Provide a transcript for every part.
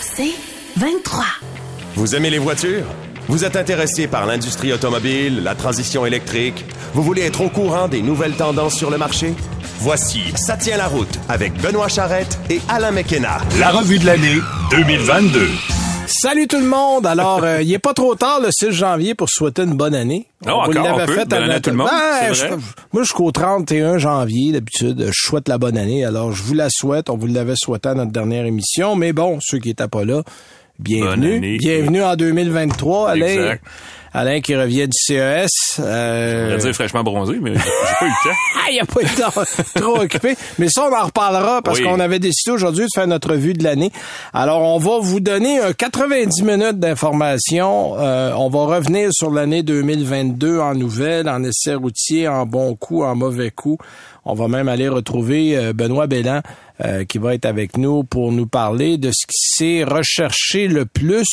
C'est 23. Vous aimez les voitures? Vous êtes intéressé par l'industrie automobile, la transition électrique? Vous voulez être au courant des nouvelles tendances sur le marché? Voici Ça tient la route avec Benoît Charrette et Alain McKenna. La revue de l'année 2022. Salut tout le monde. Alors, euh, il est pas trop tard le 6 janvier pour souhaiter une bonne année. Non, vous encore, l'avez on peut. fait Bonne année à tout le monde, c'est je- moi, jusqu'au 31 janvier, d'habitude, je souhaite la bonne année. Alors, je vous la souhaite. On vous l'avait souhaité à notre dernière émission. Mais bon, ceux qui étaient pas là, bienvenue. Bienvenue en 2023. Alain, Exact. Alain qui revient du CES. Euh, Je dire fraîchement bronzé, mais j'ai pas eu le temps. ah, il n'y a pas eu le temps, trop occupé. Mais ça, on en reparlera parce Oui. qu'on avait décidé aujourd'hui de faire notre vue de l'année. Alors, on va vous donner un 90 minutes d'informations. Euh, on va revenir sur l'année 2022 en nouvelles, en essais routiers, en bons coups, en mauvais coups. On va même aller retrouver euh, Benoît Bellan euh, qui va être avec nous pour nous parler de ce qui s'est recherché le plus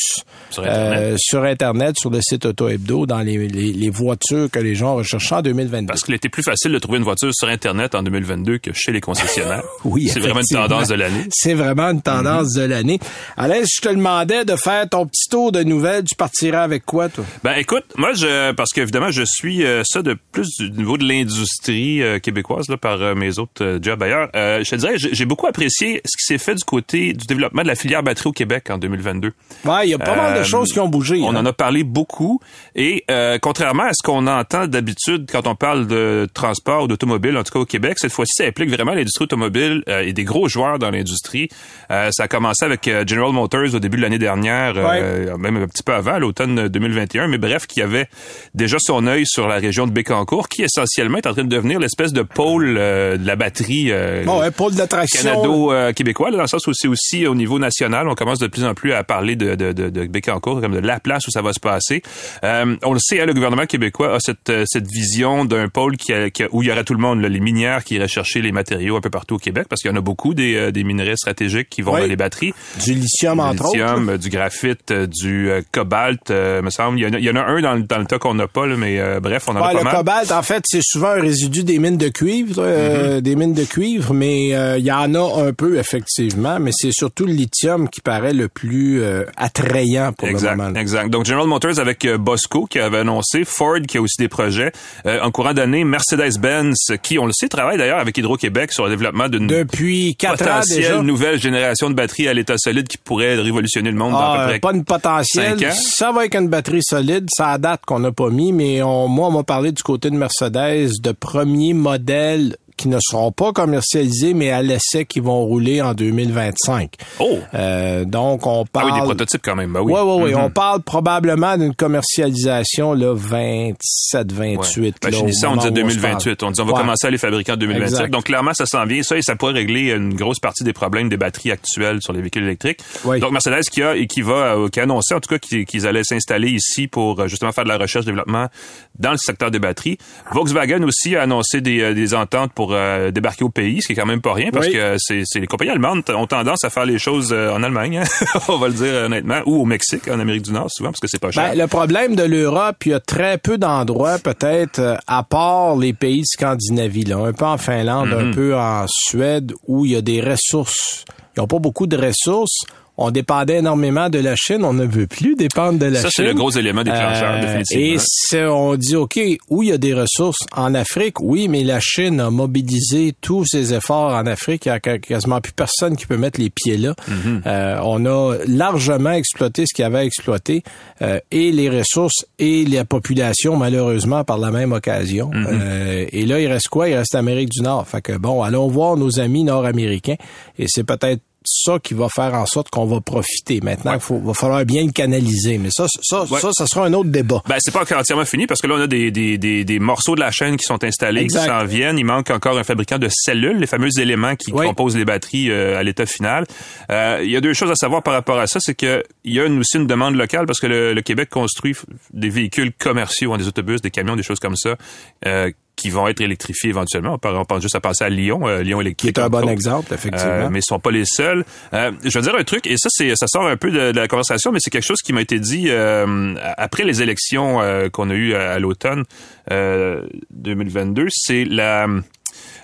Sur Internet. euh, sur Internet, sur le site Auto Hebdo, dans les, les, les voitures que les gens recherchaient en 2022. Parce qu'il était plus facile de trouver une voiture sur Internet en 2022 que chez les concessionnaires. Oui, C'est vraiment une tendance de l'année. C'est vraiment une tendance de l'année. Alain, je te demandais de faire ton petit tour de nouvelles, tu partirais avec quoi, toi? Ben écoute, moi je parce qu'évidemment je suis euh, ça de plus du niveau de l'industrie euh, québécoise là, par euh, mes autres jobs ailleurs. Je te dirais, j'ai j'ai beaucoup apprécié ce qui s'est fait du côté du développement de la filière batterie au Québec en 2022. Ouais, il y a pas mal de Euh, choses qui ont bougé. On hein. en a parlé beaucoup et euh, contrairement à ce qu'on entend d'habitude quand on parle de transport ou d'automobile, en tout cas au Québec, cette fois-ci, ça implique vraiment l'industrie automobile euh, et des gros joueurs dans l'industrie. Euh, ça a commencé avec General Motors au début de l'année dernière, euh, même un petit peu avant, l'automne 2021, mais bref, qui avait déjà son œil sur la région de Bécancour, qui essentiellement est en train de devenir l'espèce de pôle euh, de la batterie euh, Bon, ouais, pôle d'attraction. Canado-québécois, là, dans le sens où c'est aussi au niveau national, on commence de plus en plus à parler de, de, de, de Bécancour comme de la place où ça va se passer. Euh, on le sait, hein, le gouvernement québécois a cette, euh, cette vision d'un pôle qui a- qui a- où il y aurait tout le monde, là, les minières qui iraient chercher les matériaux un peu partout au Québec, parce qu'il y en a beaucoup des, euh, des minerais stratégiques qui vont Oui. dans les batteries. Du lithium, Du entre lithium, autres. euh, du graphite, euh, du euh, cobalt, euh, me semble. Il y en a, il y en a un dans, le- dans le tas qu'on n'a pas, là, mais euh, bref, on en Ouais, a pas le mal. cobalt, en fait, c'est souvent un résidu des mines de cuivre, euh, Mm-hmm. des mines de cuivre, mais euh, il y en a un peu, effectivement, mais c'est surtout le lithium qui paraît le plus euh, attrayant pour Exact, le moment. là. exact. Donc General Motors avec euh, Bosco qui avait annoncé, Ford qui a aussi des projets. Euh, en courant d'année, Mercedes-Benz qui, on le sait, travaille d'ailleurs avec Hydro-Québec sur le développement d'une Depuis quatre ans potentielle déjà. nouvelle génération de batteries à l'état solide qui pourrait révolutionner le monde dans Ah, à peu près pas une potentielle. cinq ans. Ça va avec une batterie solide. Ça date qu'on n'a pas mis, mais on, moi, on m'a parlé du côté de Mercedes de premiers modèles qui ne seront pas commercialisés, mais à l'essai qui vont rouler en 2025. Oh! Euh, donc, on Ah parle... oui, des prototypes quand même, bah oui. Oui, oui, oui. Mhm. On parle probablement d'une commercialisation, là, 27, 28. Ouais. Ben, là, on disait où se 2028. parle. On dit on va Ouais. commencer à les fabriquer en 2027. Exact. Donc clairement, ça s'en vient. Ça, et ça pourrait régler une grosse partie des problèmes des batteries actuelles sur les véhicules électriques. Oui. Donc Mercedes qui a et qui va, euh, qui a annoncé en tout cas qu'ils allaient s'installer ici pour euh, justement faire de la recherche développement dans le secteur des batteries. Volkswagen aussi a annoncé des, des ententes pour euh, débarquer au pays, ce qui est quand même pas rien parce Oui. que c'est les compagnies allemandes ont tendance à faire les choses euh, en Allemagne, hein. on va le dire honnêtement, ou au Mexique, en Amérique du Nord souvent parce que c'est pas cher. Ben, le problème de l'Europe, il y a très peu d'endroits, peut-être, euh, à part les pays de Scandinavie, là, un peu en Finlande, un peu en Suède, où il y a des ressources. Ils n'ont pas beaucoup de ressources. On dépendait énormément de la Chine. On ne veut plus dépendre de la ça, Chine. c'est le gros élément déclencheur, Euh, définitivement. Et c'est- on dit, OK, où il y a des ressources en Afrique, oui, mais la Chine a mobilisé tous ses efforts en Afrique. Il y a qu- quasiment plus personne qui peut mettre les pieds là. Mm-hmm. Euh, on a largement exploité ce qu'il y avait à exploiter, euh, et les ressources et la population, malheureusement, par la même occasion. Mm-hmm. Euh, et là, il reste quoi? Il reste l'Amérique du Nord. Fait que, bon, allons voir nos amis nord-américains, et c'est peut-être ça qui va faire en sorte qu'on va profiter. Maintenant, il faut, va falloir bien le canaliser. Mais ça, ça, Ouais. ça, ça sera un autre débat. Ben, c'est pas encore entièrement fini parce que là, on a des, des, des, des morceaux de la chaîne qui sont installés, Exact. qui s'en viennent. Il manque encore un fabricant de cellules, les fameux éléments qui Oui. composent les batteries euh, à l'état final. Euh, il y a deux choses à savoir par rapport à ça. C'est que il y a une, aussi une demande locale parce que le, le Québec construit des véhicules commerciaux, hein, des autobus, des camions, des choses comme ça. euh, qui vont être électrifiés éventuellement. On pense juste à passer à Lyon, euh, Lyon Qui électrique. est un bon autres. exemple, effectivement. Euh, mais ils sont pas les seuls. Euh, je veux dire un truc, et ça, c'est, ça sort un peu de, de la conversation, mais c'est quelque chose qui m'a été dit euh, après les élections euh, qu'on a eues à, à l'automne euh, 2022. C'est la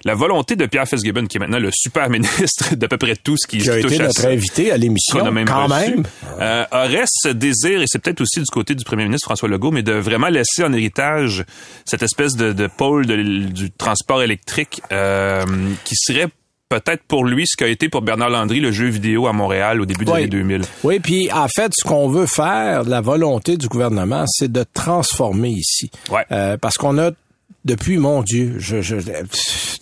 la volonté de Pierre Fitzgibbon, qui est maintenant le super ministre d'à peu près tout ce qui, qui a touche été à notre ça, invité à l'émission, même quand reçu, même. euh, aurait ce désir, et c'est peut-être aussi du côté du premier ministre François Legault, mais de vraiment laisser en héritage cette espèce de, de pôle de- du transport électrique euh, qui serait peut-être pour lui ce qu'a été pour Bernard Landry le jeu vidéo à Montréal au début des Oui. années 2000. Oui, puis en fait, ce qu'on veut faire, la volonté du gouvernement, c'est de transformer ici. Ouais. Euh, parce qu'on a depuis, mon Dieu, je, je,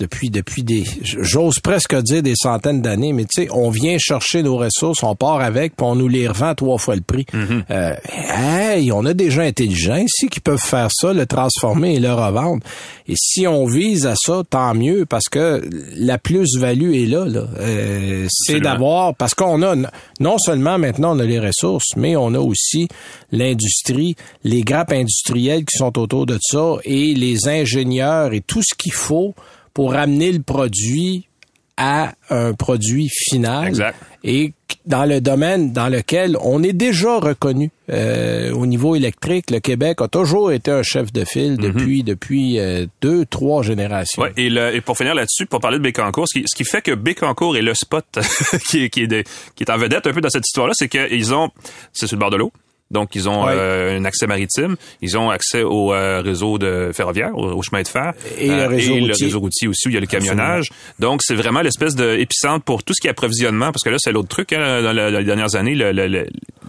depuis, depuis des, j'ose presque dire des centaines d'années, mais tu sais, on vient chercher nos ressources, on part avec, puis on nous les revend trois fois le prix. Euh, hey, on a des gens intelligents ici qui peuvent faire ça, le transformer et le revendre. Et si on vise à ça, tant mieux, parce que la plus-value est là. là. Euh, c'est d'avoir, parce qu'on a, non seulement maintenant on a les ressources, mais on a aussi l'industrie, les grappes industrielles qui sont autour de ça et les ingénieurs et tout ce qu'il faut pour amener le produit à un produit final. Exact. Et dans le domaine dans lequel on est déjà reconnu euh, au niveau électrique, le Québec a toujours été un chef de file depuis depuis euh, deux trois générations. Ouais, et, le- et pour finir là-dessus, pour parler de Bécancour, ce qui, ce qui fait que Bécancour est le spot qui, est, qui, est de- qui est en vedette un peu dans cette histoire-là, c'est qu'ils ont, c'est sur le bord de l'eau. Donc, ils ont euh, un accès maritime, ils ont accès au euh, réseau de ferroviaire, au, au chemin de fer, Et le réseau et le routier. réseau routier aussi où il y a le camionnage. Donc, c'est vraiment l'espèce de épicentre pour tout ce qui est approvisionnement, parce que là, c'est l'autre truc hein, dans, la- dans les dernières années, le- le- le-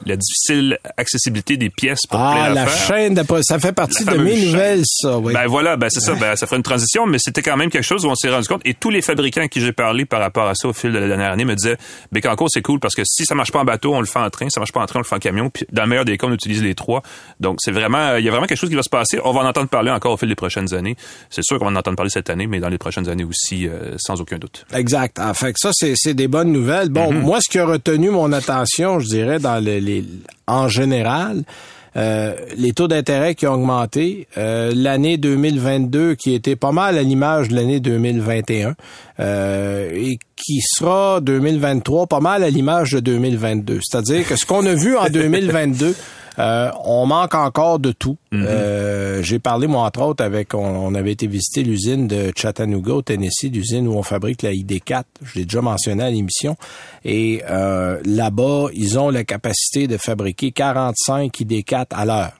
la difficile accessibilité des pièces pour Ah, plein la chaîne d'après, ça fait partie La de mes chaîne. nouvelles, ça. Oui. Ben voilà, ben c'est ça, ben ça ferait une transition, mais c'était quand même quelque chose où on s'est rendu compte. Et tous les fabricants à qui j'ai parlé par rapport à ça au fil de la dernière année me disaient, Bécancour, c'est cool parce que si ça marche pas en bateau, on le fait en train, ça marche pas en train, on le fait en camion. Puis dans le meilleur des cas, on utilise les trois. Donc c'est vraiment, il y a vraiment quelque chose qui va se passer. On va en entendre parler encore au fil des prochaines années. C'est sûr qu'on va en entendre parler cette année, mais dans les prochaines années aussi, euh, sans aucun doute. Exact. Ah, fait que ça, c'est, c'est des bonnes nouvelles. Bon, Mm-hmm. moi, ce qui a retenu mon attention, je dirais, dans les, en général, euh, les taux d'intérêt qui ont augmenté, euh, l'année 2022 qui était pas mal à l'image de l'année 2021 euh, et qui sera 2023 pas mal à l'image de 2022. C'est-à-dire que ce qu'on a vu en 2022, euh, on manque encore de tout. Euh, J'ai parlé, moi, entre autres, avec, on, on avait été visiter l'usine de Chattanooga, au Tennessee, l'usine où on fabrique la ID4. Je l'ai déjà mentionné à l'émission. Et euh, là-bas, ils ont la capacité de fabriquer 45 ID4 à l'heure.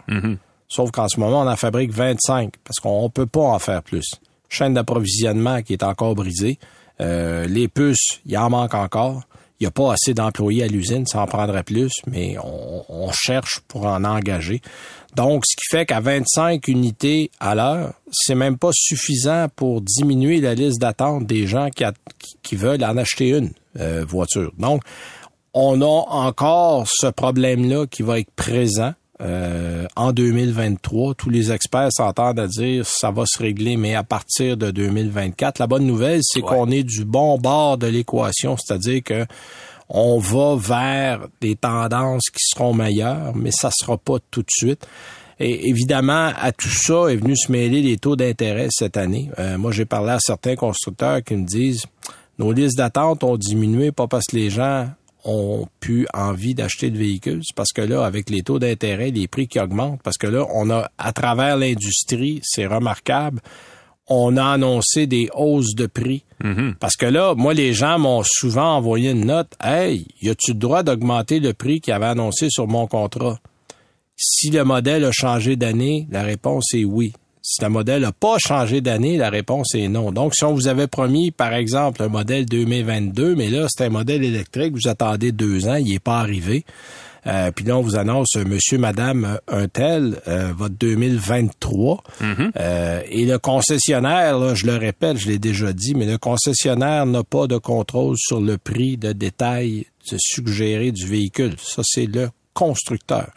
Sauf qu'en ce moment, on en fabrique 25 parce qu'on peut pas en faire plus. Chaîne d'approvisionnement qui est encore brisée. Euh, les puces, il en manque encore. Il n'y a pas assez d'employés à l'usine, ça en prendrait plus, mais on, cherche pour en engager. Donc, ce qui fait qu'à 25 unités à l'heure, c'est même pas suffisant pour diminuer la liste d'attente des gens qui veulent en acheter une euh, voiture. Donc, on a encore ce problème-là qui va être présent euh, en 2023. Tous les experts s'entendent à dire ça va se régler, mais à partir de 2024. La bonne nouvelle, c'est Ouais. qu'on est du bon bord de l'équation, c'est-à-dire que on va vers des tendances qui seront meilleures, mais ça sera pas tout de suite. Et évidemment, à tout ça est venu se mêler les taux d'intérêt cette année. Euh, moi, j'ai parlé à certains constructeurs qui me disent nos listes d'attente ont diminué, pas parce que les gens ont pu envie d'acheter de véhicules, c'est parce que là, avec les taux d'intérêt, les prix qui augmentent, parce que là, on a, à travers l'industrie, c'est remarquable, on a annoncé des hausses de prix. Parce que là, moi, les gens m'ont souvent envoyé une note. Hey, y a-tu le droit d'augmenter le prix qu'il avait annoncé sur mon contrat? Si le modèle a changé d'année, la réponse est oui. Si le modèle n'a pas changé d'année, la réponse est non. Donc, si on vous avait promis, par exemple, un modèle 2022, mais là, c'est un modèle électrique, vous attendez deux ans, il n'est pas arrivé. Euh, puis là, on vous annonce, euh, monsieur, madame, euh, un tel, euh, votre 2023. Euh, et le concessionnaire, là, je le répète, je l'ai déjà dit, mais le concessionnaire n'a pas de contrôle sur le prix de détail de suggéré du véhicule. Ça, c'est le constructeur.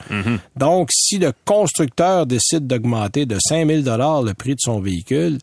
Donc, si le constructeur décide d'augmenter de 5000 dollars le prix de son véhicule,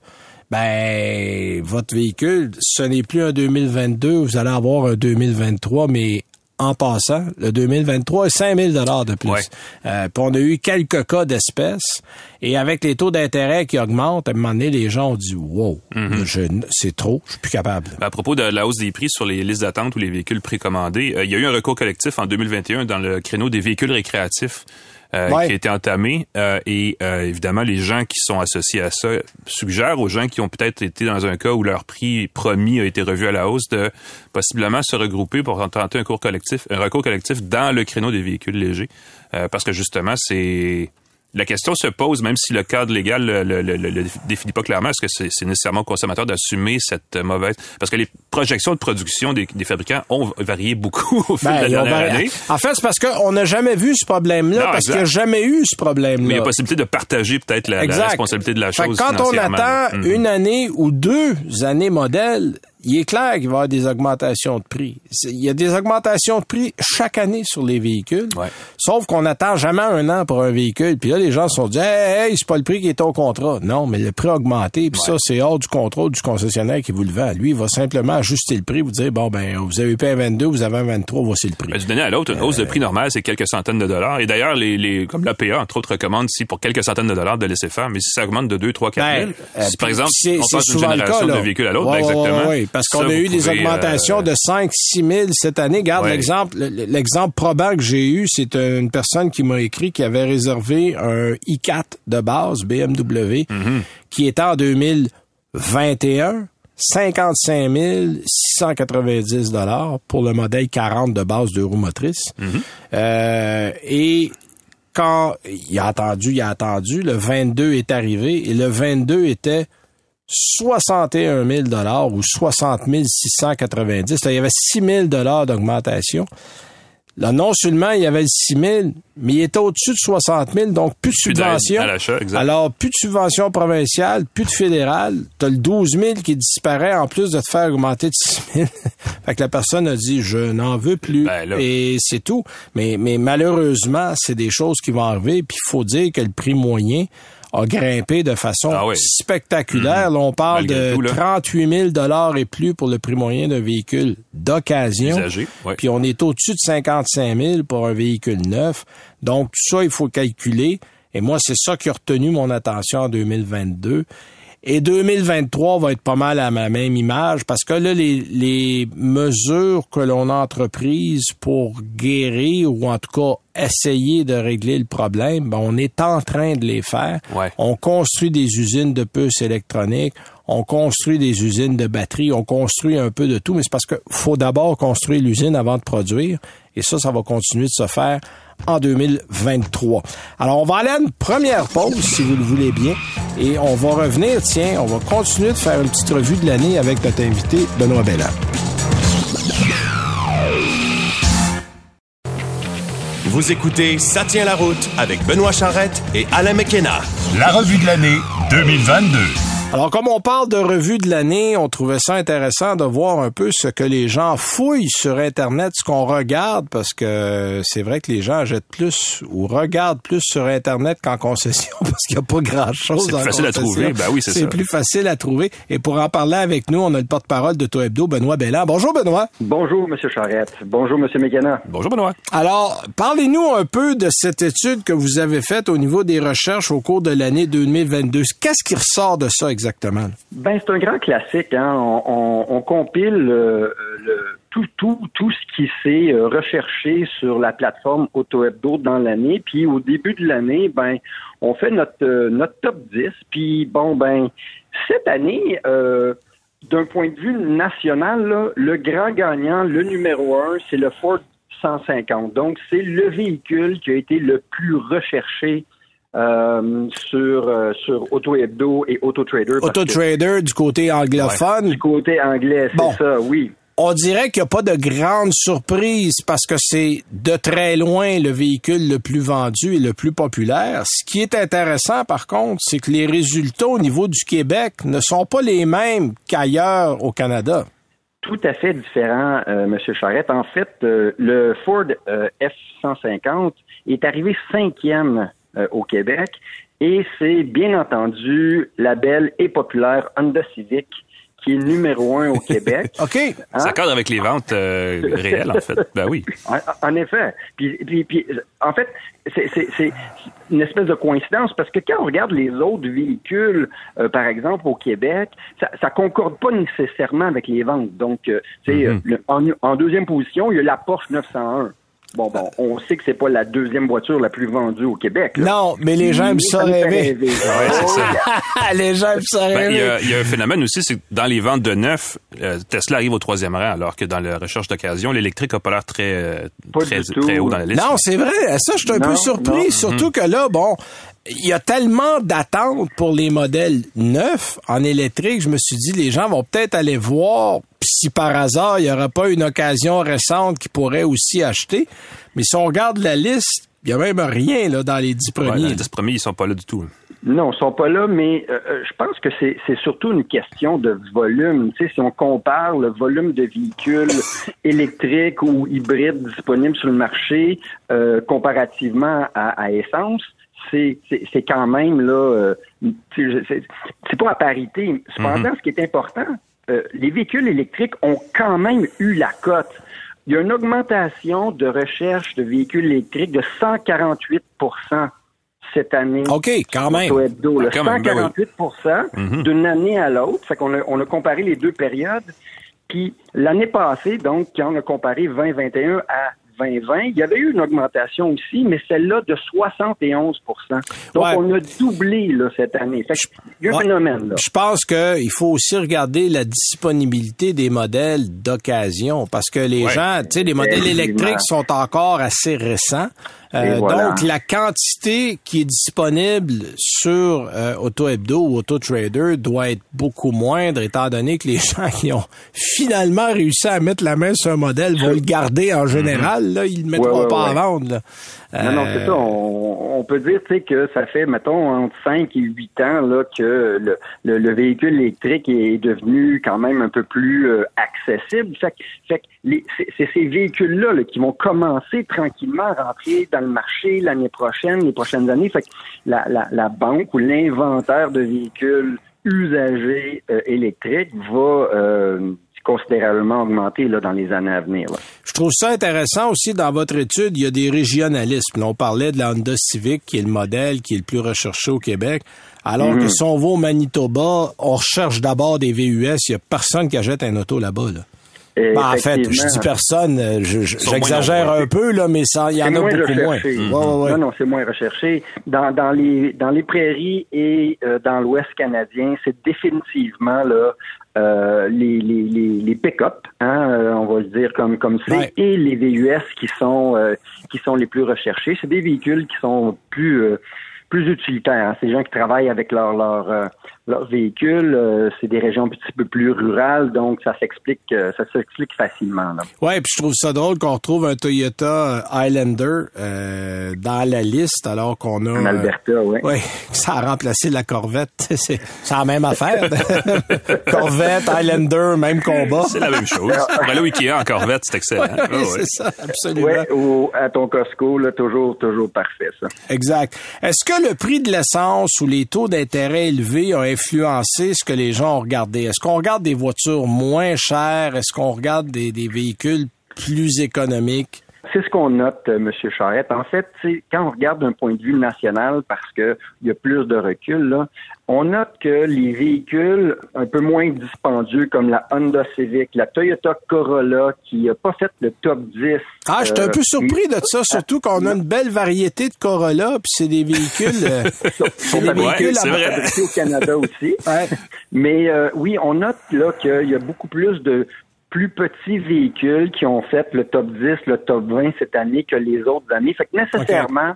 ben, votre véhicule, ce n'est plus un 2022, vous allez avoir un 2023, mais en passant, le 2023 est 5000 dollars de plus. Ouais. Euh, puis on a eu quelques cas d'espèces et avec les taux d'intérêt qui augmentent, à un moment donné, les gens ont dit wow, je- c'est trop, je suis plus capable. À propos de la hausse des prix sur les listes d'attente ou les véhicules précommandés, euh, il y a eu un recours collectif en 2021 dans le créneau des véhicules récréatifs. Euh, Ouais. qui a été entamé. euh, et euh, évidemment, les gens qui sont associés à ça suggèrent aux gens qui ont peut-être été dans un cas où leur prix promis a été revu à la hausse de possiblement se regrouper pour tenter un cours collectif, un recours collectif dans le créneau des véhicules légers. Euh, parce que justement, c'est la question se pose, même si le cadre légal le, le, le- le définit pas clairement, est-ce que c'est nécessairement au consommateur d'assumer cette mauvaise... Parce que les projections de production des, des fabricants ont varié beaucoup au fil Ben, de la dernière année. En fait, c'est parce qu'on n'a jamais vu ce problème-là, parce qu'il n'y a jamais eu ce problème-là. Mais il y a possibilité de partager peut-être la, responsabilité de la Fait chose quand on attend Mhm. une année ou deux années modèles, il est clair qu'il va y avoir des augmentations de prix. Il y a des augmentations de prix chaque année sur les véhicules. Ouais. Sauf qu'on n'attend jamais un an pour un véhicule. Puis là, les gens se sont dit, hey, hey, c'est pas le prix qui est au contrat. Non, mais le prix a augmenté. Puis ça, c'est hors du contrôle du concessionnaire qui vous le vend. Lui, il va simplement ajuster le prix, vous dire, bon, ben, vous avez payé un 22, vous avez un 23, voici le prix. Ben, D'une année à l'autre, une hausse de prix normale, c'est quelques centaines de dollars. Et d'ailleurs, les, les, comme l'APA, entre autres, recommande si pour quelques centaines de dollars de laisser faire, mais si ça augmente de 2, 3, 4 000, Ben, euh, si par exemple, on passe d'une le génération cas, d'un véhicule à l'autre, Ouais, ben, exactement. Parce qu'on a eu des augmentations euh, de 5 6 000 cette année. Garde Ouais. l'exemple, le- l'exemple probant que j'ai eu, c'est une personne qui m'a écrit qui avait réservé un i4 de base BMW Mm-hmm. qui était en 2021 55 690 dollars pour le modèle 40 de base de roues motrices. Mm-hmm. Euh, et quand il a attendu, il a attendu, le 22 est arrivé et le 22 était 61 000 dollars ou 60 690. Là, il y avait 6 000 dollars d'augmentation. Là, non seulement il y avait le 6 000, mais il était au-dessus de 60 000, donc plus de subvention. Alors, plus de subvention provinciale, plus de fédérale. T'as le 12 000 qui disparaît en plus de te faire augmenter de 6 000. fait que la personne a dit, je n'en veux plus. Ben. Et c'est tout. Mais, mais malheureusement, c'est des choses qui vont arriver. Puis il faut dire que le prix moyen a grimpé de façon Ah oui. spectaculaire. Là, on parle Malgré de tout, là. 38 000 dollars et plus pour le prix moyen d'un véhicule d'occasion. Puis on est au-dessus de 55 000 pour un véhicule neuf. Donc tout ça, il faut calculer. Et moi, c'est ça qui a retenu mon attention en 2022. Et 2023 va être pas mal à ma même image parce que là, les, les mesures que l'on a entreprises pour guérir ou en tout cas essayer de régler le problème, ben, on est en train de les faire. Ouais. On construit des usines de puces électroniques, on construit des usines de batteries, on construit un peu de tout, mais c'est parce qu'il faut d'abord construire l'usine avant de produire. Et ça, ça va continuer de se faire en 2023. Alors, on va aller à une première pause, si vous le voulez bien, et on va revenir, tiens, on va continuer de faire une petite revue de l'année avec notre invité, Benoît Belland. Vous écoutez Ça tient la route avec Benoît Charrette et Alain McKenna. La revue de l'année 2022. Alors, comme on parle de revue de l'année, on trouvait ça intéressant de voir un peu ce que les gens fouillent sur Internet, ce qu'on regarde, parce que c'est vrai que les gens jettent plus ou regardent plus sur Internet qu'en concession, parce qu'il n'y a pas grand-chose C'est plus facile à trouver. Ben oui, c'est ça. C'est plus facile à trouver. Et pour en parler avec nous, on a le porte-parole de Toi Hebdo, Benoît Belland. Bonjour, Benoît. Bonjour, M. Charrette. Bonjour, M. Mécana. Bonjour, Benoît. Alors, parlez-nous un peu de cette étude que vous avez faite au niveau des recherches au cours de l'année 2022. Qu'est-ce qui ressort de ça exactement? Ben, c'est un grand classique. Hein? On, compile euh, tout, tout, tout ce qui s'est euh, recherché sur la plateforme AutoHebdo dans l'année. Puis au début de l'année, ben, on fait notre, euh, notre top 10. Puis bon, ben, cette année, d'un point de vue national, le grand gagnant, le numéro un, c'est le Ford 150. Donc, c'est le véhicule qui a été le plus recherché euh, sur, euh, sur Auto Hebdo et Auto Trader. parce que Autotrader du côté anglophone. Du côté anglais, c'est Bon. ça, oui. On dirait qu'il n'y a pas de grande surprise parce que c'est de très loin le véhicule le plus vendu et le plus populaire. Ce qui est intéressant, par contre, c'est que les résultats au niveau du Québec ne sont pas les mêmes qu'ailleurs au Canada. Tout à fait différent, euh, M. Charrette. En fait, euh, le Ford euh, F-150 est arrivé cinquième euh, au Québec et c'est bien entendu la belle et populaire Honda Civic qui est numéro un au Québec. OK. Hein? Ça cadre avec les ventes euh, réelles, en fait. Ben oui. En, en effet. Puis, puis, puis, en fait, c'est- une espèce de coïncidence parce que quand on regarde les autres véhicules, euh, par exemple au Québec, ça, ça concorde pas nécessairement avec les ventes. Donc, euh, tu sais, le- en, en deuxième position, il y a la Porsche 901. Bon, bon, on sait que c'est pas la deuxième voiture la plus vendue au Québec. là. Non, mais les gens aiment ça rêver. rêver. Ouais, c'est ça. les gens aiment ça Ben, il, y rêver. a, il y a un phénomène aussi, c'est que dans les ventes de neuf, euh, Tesla arrive au troisième rang, alors que dans la recherche d'occasion, l'électrique a pas l'air très, euh, Pas très, très haut dans la liste. Non, c'est vrai. Ça, je suis un Non, peu surpris. non. Surtout que là, bon, il y a tellement d'attentes pour les modèles neufs en électrique. Je me suis dit, les gens vont peut-être aller voir si par hasard, il n'y aura pas une occasion récente qui pourrait aussi acheter. Mais si on regarde la liste, il y a même rien là, dans les dix Ouais, premiers. les dix premiers, ils sont pas là du tout. Non, ils sont pas là, mais euh, euh, je pense que c'est c'est surtout une question de volume. Tu sais, si on compare le volume de véhicules électriques ou hybrides disponibles sur le marché euh, comparativement à, à essence, c'est c'est- c'est quand même là, euh, c'est c'est pas à parité. Cependant, ce qui est important, euh, les véhicules électriques ont quand même eu la cote. Il y a une augmentation de recherche de véhicules électriques de 148% cette année. OK, quand même. Auto Hebdo, là, Ah, quand même, ben 148 Mhm. d'une année à l'autre. Fait qu'on a, on a comparé les deux périodes. Puis l'année passée, donc, quand on a comparé 2021 à 2020, il y avait eu une augmentation aussi, mais celle-là de 71% Donc, Ouais. on a doublé là, cette année. Fait que il y a un Ouais. phénomène. Là. Je pense qu'il faut aussi regarder la disponibilité des modèles d'occasion parce que les Ouais. gens, tu sais, les modèles électriques sont encore assez récents. Euh, voilà. Donc, la quantité qui est disponible sur euh, Auto Hebdo ou Auto Trader doit être beaucoup moindre étant donné que les gens qui ont finalement réussi à mettre la main sur un modèle vont le garder en général. Là, ils le mettront Ouais, ouais, pas à vendre. là. Non, non, Euh, c'est ça. On, on peut dire tu sais, que ça fait, mettons, entre 5 et 8 ans là, que le, le, le véhicule électrique est devenu quand même un peu plus euh, accessible. Fait, que- fait que les- c'est c'est ces véhicules-là là, qui vont commencer tranquillement à rentrer dans le marché l'année prochaine, les prochaines années. Fait que la, la, la banque ou l'inventaire de véhicules usagés euh, électriques va euh, considérablement augmenter là, dans les années à venir. là. Je trouve ça intéressant aussi dans votre étude, il y a des régionalismes. Là, on parlait de la Honda Civic, qui est le modèle qui est le plus recherché au Québec. Alors Mhm. que si on va au Manitoba, on recherche d'abord des VUS. Il y a personne qui achète un auto là-bas. Là. Et Ben, en fait, je dis personne, euh, je- je- j'exagère un peu, là, mais ça, il y en a moins beaucoup moins. recherché. Ouais, ouais, ouais. Non, non, c'est moins recherché. Dans, dans les dans les prairies et euh, dans l'Ouest canadien, c'est définitivement là euh, les, les, les, les pick-up, hein, euh, on va le dire comme comme c'est, Ouais. et les VUS qui sont euh, qui sont les plus recherchés. C'est des véhicules qui sont plus euh, plus utilitaires. hein. C'est des gens qui travaillent avec leur leur euh, leur véhicule. euh, c'est des régions un petit peu plus rurales, donc ça s'explique euh, ça s'explique facilement. Là. Ouais, puis je trouve ça drôle qu'on retrouve un Toyota Highlander euh, dans la liste alors qu'on a En euh, Alberta, oui. Oui, ça a remplacé la Corvette. C'est la même affaire. Corvette, Highlander, même combat. C'est la même chose. Ben, là, Ikea en Corvette, c'est excellent. Ouais, Ah ouais. C'est ça, absolument. Ouais, au, à ton Costco, là, toujours, toujours parfait, ça. Exact. Est-ce que le prix de l'essence ou les taux d'intérêt élevés ont influencé ce que les gens ont regardé? Est-ce qu'on regarde des voitures moins chères? Est-ce qu'on regarde des, des véhicules plus économiques? C'est ce qu'on note, euh, M. Charette. En fait, quand on regarde d'un point de vue national, parce que il y a plus de recul, là, on note que les véhicules un peu moins dispendieux, comme la Honda Civic, la Toyota Corolla, qui n'a pas fait le top 10. Ah, j'étais un euh, peu surpris de ça, surtout qu'on a une belle variété de Corolla, puis c'est des véhicules... euh, c'est des Ouais, véhicules c'est à- au Canada aussi. Ouais. Mais euh, oui, on note là qu'il y a beaucoup plus de plus petits véhicules qui ont fait le top 10, le top 20 cette année que les autres années. Fait que nécessairement,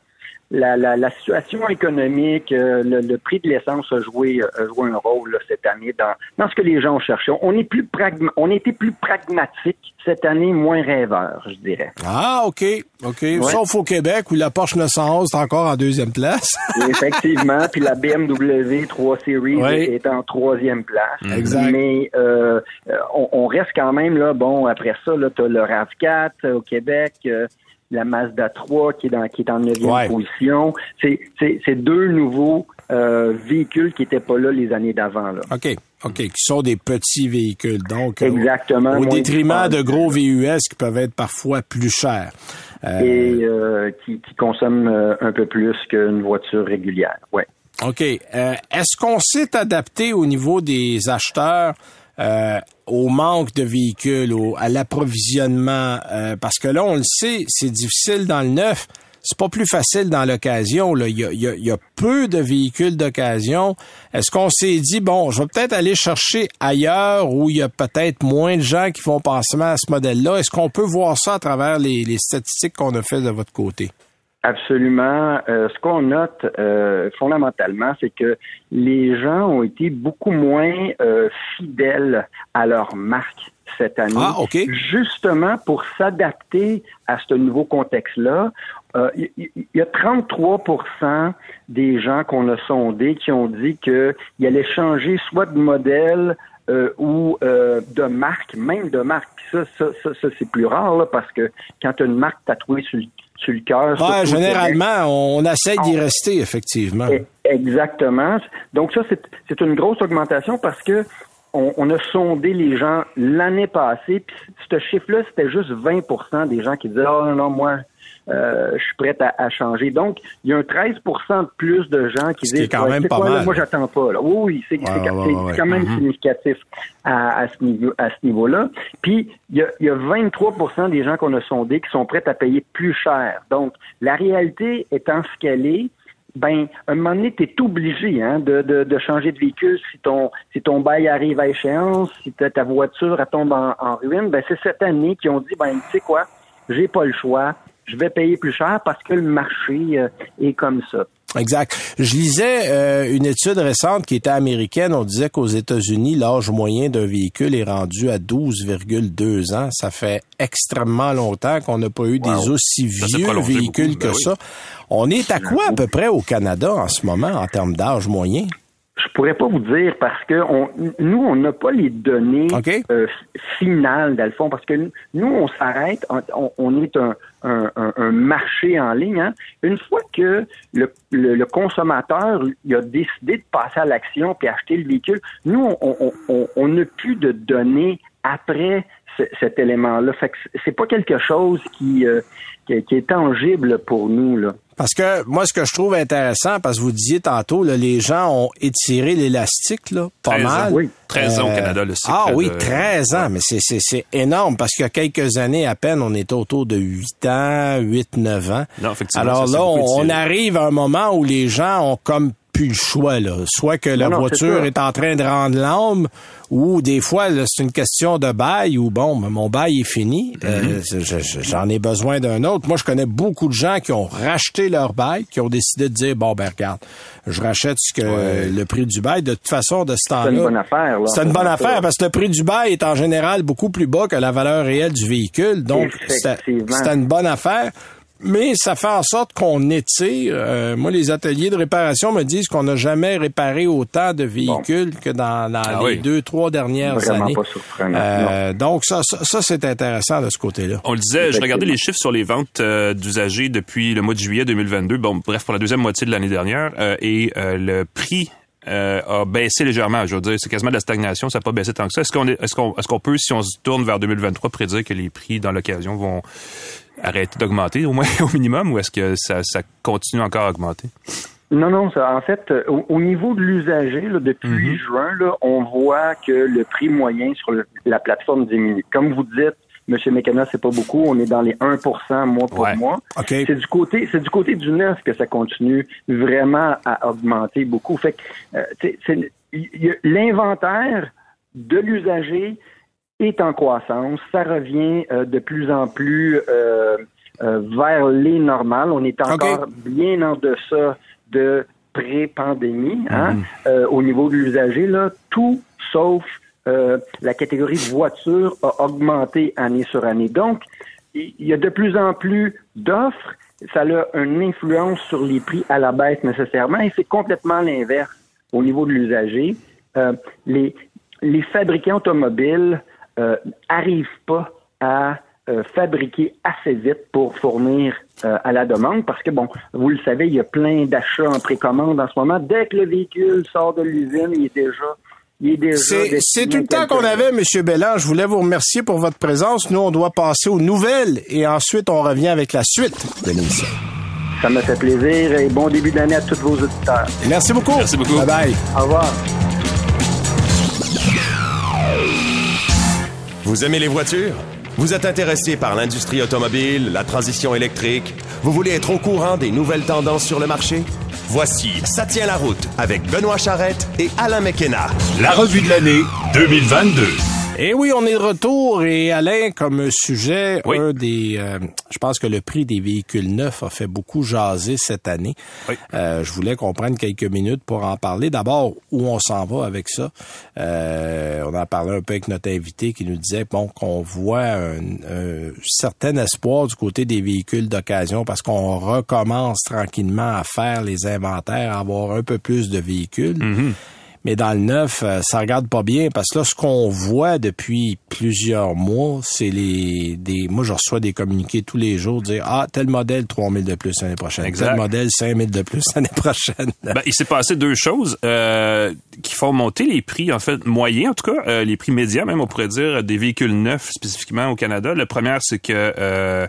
la, la, la situation économique, euh, le, le prix de l'essence a joué, a joué un rôle là, cette année dans, dans ce que les gens cherchaient. On est plus pragma on était plus pragmatique cette année, moins rêveur, je dirais. Ah, OK, OK. Sauf au Québec, où la Porsche 911 est encore en deuxième place. Effectivement, puis la BMW 3 Series est en troisième place. Exact. Mais euh, euh, on, on reste quand même là. Bon, après ça, là, t'as le Rav 4 euh, au Québec, euh, la Mazda 3 qui est dans qui est en neuvième Ouais. position. C'est deux nouveaux euh, véhicules qui étaient pas là les années d'avant. OK, OK, qui sont des petits véhicules. Donc, euh, Exactement, Au détriment de gros VUS qui peuvent être parfois plus chers. Euh, Et euh, qui, qui consomment un peu plus qu'une voiture régulière. Ouais. OK. Est-ce qu'on s'est adapté au niveau des acheteurs euh, au manque de véhicules, au, à l'approvisionnement, euh, parce que là, on le sait, c'est difficile dans le neuf. C'est pas plus facile dans l'occasion. Il, y a, il, y a, peu de véhicules d'occasion. Est-ce qu'on s'est dit, bon, je vais peut-être aller chercher ailleurs où il y a peut-être moins de gens qui font passer à ce modèle-là? Est-ce qu'on peut voir ça à travers les, les statistiques qu'on a fait de votre côté? Absolument. Euh, ce qu'on note euh, fondamentalement, c'est que les gens ont été beaucoup moins euh, fidèles à leur marque cette année. Ah, OK. Justement pour s'adapter à ce nouveau contexte-là. Il y, a 33% des gens qu'on a sondés qui ont dit qu'ils allaient changer soit de modèle ou de marque, même de marque. Puis ça, ça, ça, c'est plus rare là, parce que quand tu as une marque tatouée sur, sur le cœur. Ouais, généralement, on essaie d'y rester, effectivement. E, exactement. Donc ça, c'est une grosse augmentation parce que on, a sondé les gens l'année passée, puis ce chiffre-là, c'était juste 20% des gens qui disaient Oh non, non, moi, euh, je suis prêt à, changer. Donc, il y a un 13% de plus de gens qui disent quand même pas mal. Moi, j'attends pas. Là. Oui, c'est quand même mm-hmm. significatif à, ce niveau à ce niveau-là. Puis, il y, a, il y a 23% des gens qu'on a sondés qui sont prêts à payer plus cher. Donc, la réalité étant ce qu'elle est, ben, à un moment donné, tu es obligé hein, de, de, de, changer de véhicule si ton si ton bail arrive à échéance, si ta voiture tombe en, en ruine, ben c'est cette année qu'ils ont dit ben tu sais quoi, j'ai pas le choix, je vais payer plus cher parce que le marché euh, est comme ça. Exact. Je lisais euh, une étude récente qui était américaine. On disait qu'aux États-Unis, l'âge moyen d'un véhicule est rendu à 12,2 ans. Ça fait extrêmement longtemps qu'on n'a pas eu des aussi vieux véhicules que ben ça. On est à quoi à peu près au Canada en ce moment en termes d'âge moyen? Je pourrais pas vous dire parce que on, nous, on n'a pas les données euh, finales, dans le fond, parce que nous, on s'arrête, on, est un, un, marché en ligne. Hein. Une fois que le, le, consommateur il a décidé de passer à l'action puis acheter le véhicule, nous, on n'a plus de données après cet élément-là. Fait que c'est pas quelque chose qui, euh, qui, est tangible pour nous. Là. Parce que moi, ce que je trouve intéressant, parce que vous disiez tantôt, là, les gens ont étiré l'élastique, là, pas mal. oui. 13 ans au Canada, le cycle. Ah oui, 13 ans, mais c'est énorme, parce qu'il y a quelques années à peine, on était autour de 8 ans, 8, 9 ans. Non, effectivement, Alors là, on, arrive à un moment où les gens ont comme plus le choix. Là. Soit que la voiture est, en train de rendre l'âme, ou des fois, c'est une question de bail, ou bon, mon bail est fini, euh, mm-hmm. j'en ai besoin d'un autre. Moi, je connais beaucoup de gens qui ont racheté leur bail, qui ont décidé de dire, bon, ben regarde, je rachète ce que le prix du bail. De toute façon, de ce temps-là... C'est une bonne affaire. C'est une bonne affaire, parce que le prix du bail est en général beaucoup plus bas que la valeur réelle du véhicule. Donc, c'est une bonne affaire mais ça fait en sorte qu'on étire. Euh, moi, les ateliers de réparation me disent qu'on n'a jamais réparé autant de véhicules que dans, ah les deux, trois dernières Vraiment années. Pas surprenant. Euh, donc ça, ça, c'est intéressant de ce côté-là. On le disait, je regardais les chiffres sur les ventes euh, d'usagers depuis le mois de juillet 2022. Bon, bref, pour la deuxième moitié de l'année dernière, et le prix a baissé légèrement. Je veux dire, c'est quasiment de la stagnation, ça n'a pas baissé tant que ça. Est-ce qu'on est, est-ce qu'on, est-ce qu'on peut, si on se tourne vers 2023, prédire que les prix dans l'occasion vont arrêter d'augmenter au moins au minimum ou est-ce que ça, ça continue encore à augmenter? Non, non, ça, en fait, euh, au, niveau de l'usager, depuis mm-hmm. juin, là, on voit que le prix moyen sur la plateforme diminue. Comme vous dites, M. Mécana, c'est pas beaucoup. On est dans les 1% mois pour mois. C'est du côté, c'est du côté du neuf que ça continue vraiment à augmenter beaucoup. Fait que, euh, l'inventaire de l'usager est en croissance. Ça revient euh, de plus en plus euh, euh, vers les normales. On est encore bien en deçà de pré-pandémie hein, mhm. au niveau de l'usager. Là, tout sauf la catégorie de voitures a augmenté année sur année. Donc, il y a de plus en plus d'offres. Ça a une influence sur les prix à la baisse nécessairement et c'est complètement l'inverse au niveau de l'usager. les, les fabricants automobiles euh, arrivent pas à euh, fabriquer assez vite pour fournir euh, à la demande parce que, bon, vous le savez, il y a plein d'achats en précommande en ce moment. Dès que le véhicule sort de l'usine, il est déjà c'est tout le temps qu'on avait, M. Bellard. Je voulais vous remercier pour votre présence. Nous, on doit passer aux nouvelles et ensuite on revient avec la suite de l'émission. Ça me fait plaisir et bon début d'année à tous vos auditeurs. Merci beaucoup. Merci beaucoup. Bye bye. Au revoir. Vous aimez les voitures? Vous êtes intéressé par l'industrie automobile, la transition électrique? Vous voulez être au courant des nouvelles tendances sur le marché? Voici Ça tient la route avec Benoît Charrette et Alain McKenna. La revue de l'année 2022. Et oui, on est de retour et Alain, comme sujet, Oui. un des, euh, je pense que le prix des véhicules neufs a fait beaucoup jaser cette année. Oui. Euh, je voulais qu'on prenne quelques minutes pour en parler. D'abord, où on s'en va avec ça? Euh, on en parlait un peu avec notre invité qui nous disait bon qu'on voit un, un certain espoir du côté des véhicules d'occasion parce qu'on recommence tranquillement à faire les inventaires, à avoir un peu plus de véhicules. Mais dans le neuf, euh, ça regarde pas bien parce que là, ce qu'on voit depuis plusieurs mois, c'est les des. Moi, je reçois des communiqués tous les jours dire ah tel modèle 3000 de plus l'année prochaine, Exact. tel modèle 5000 de plus l'année prochaine. Ben, il s'est passé deux choses euh, qui font monter les prix, en fait, moyens, en tout cas, euh, les prix médians, même, on pourrait dire, des véhicules neufs, spécifiquement au Canada. La première, c'est que euh,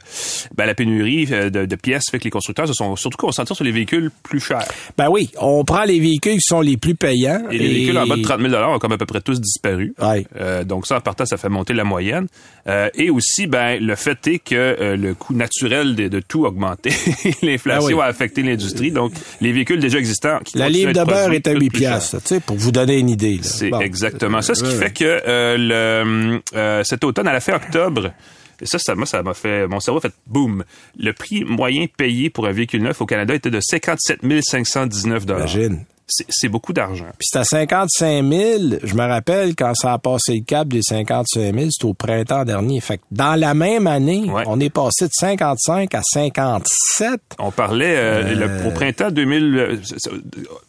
ben, la pénurie euh, de, de pièces fait que les constructeurs se sont surtout concentrés sur les véhicules plus chers. ben oui, on prend les véhicules qui sont les plus payants. Et les véhicules en bas de 30 000 ont comme à peu près tous disparu. Ouais. Euh, donc ça, en partant, ça fait monter la moyenne. Euh, et aussi, ben, le fait est que euh, le coût naturel de, de tout a augmenté. L'inflation Ah oui. a affecté l'industrie. Donc, les véhicules déjà existants... Qui La livre de beurre est à coûtent 8 plus cher. piastres, tu sais, pour vous donner une idée. C'est Bon. exactement ça. Ce qui fait que le, cet automne, à la fin octobre, et ça, ça m'a, ça m'a fait, mon cerveau a fait boum. Le prix moyen payé pour un véhicule neuf au Canada était de 57 519 Imagine. C'est, c'est beaucoup d'argent. Puis c'était à 55 000. Je me rappelle quand ça a passé le cap des 55 000, c'était au printemps dernier. Fait que dans la même année, Ouais. on est passé de 55 à 57. On parlait euh, le- au printemps 2000, euh,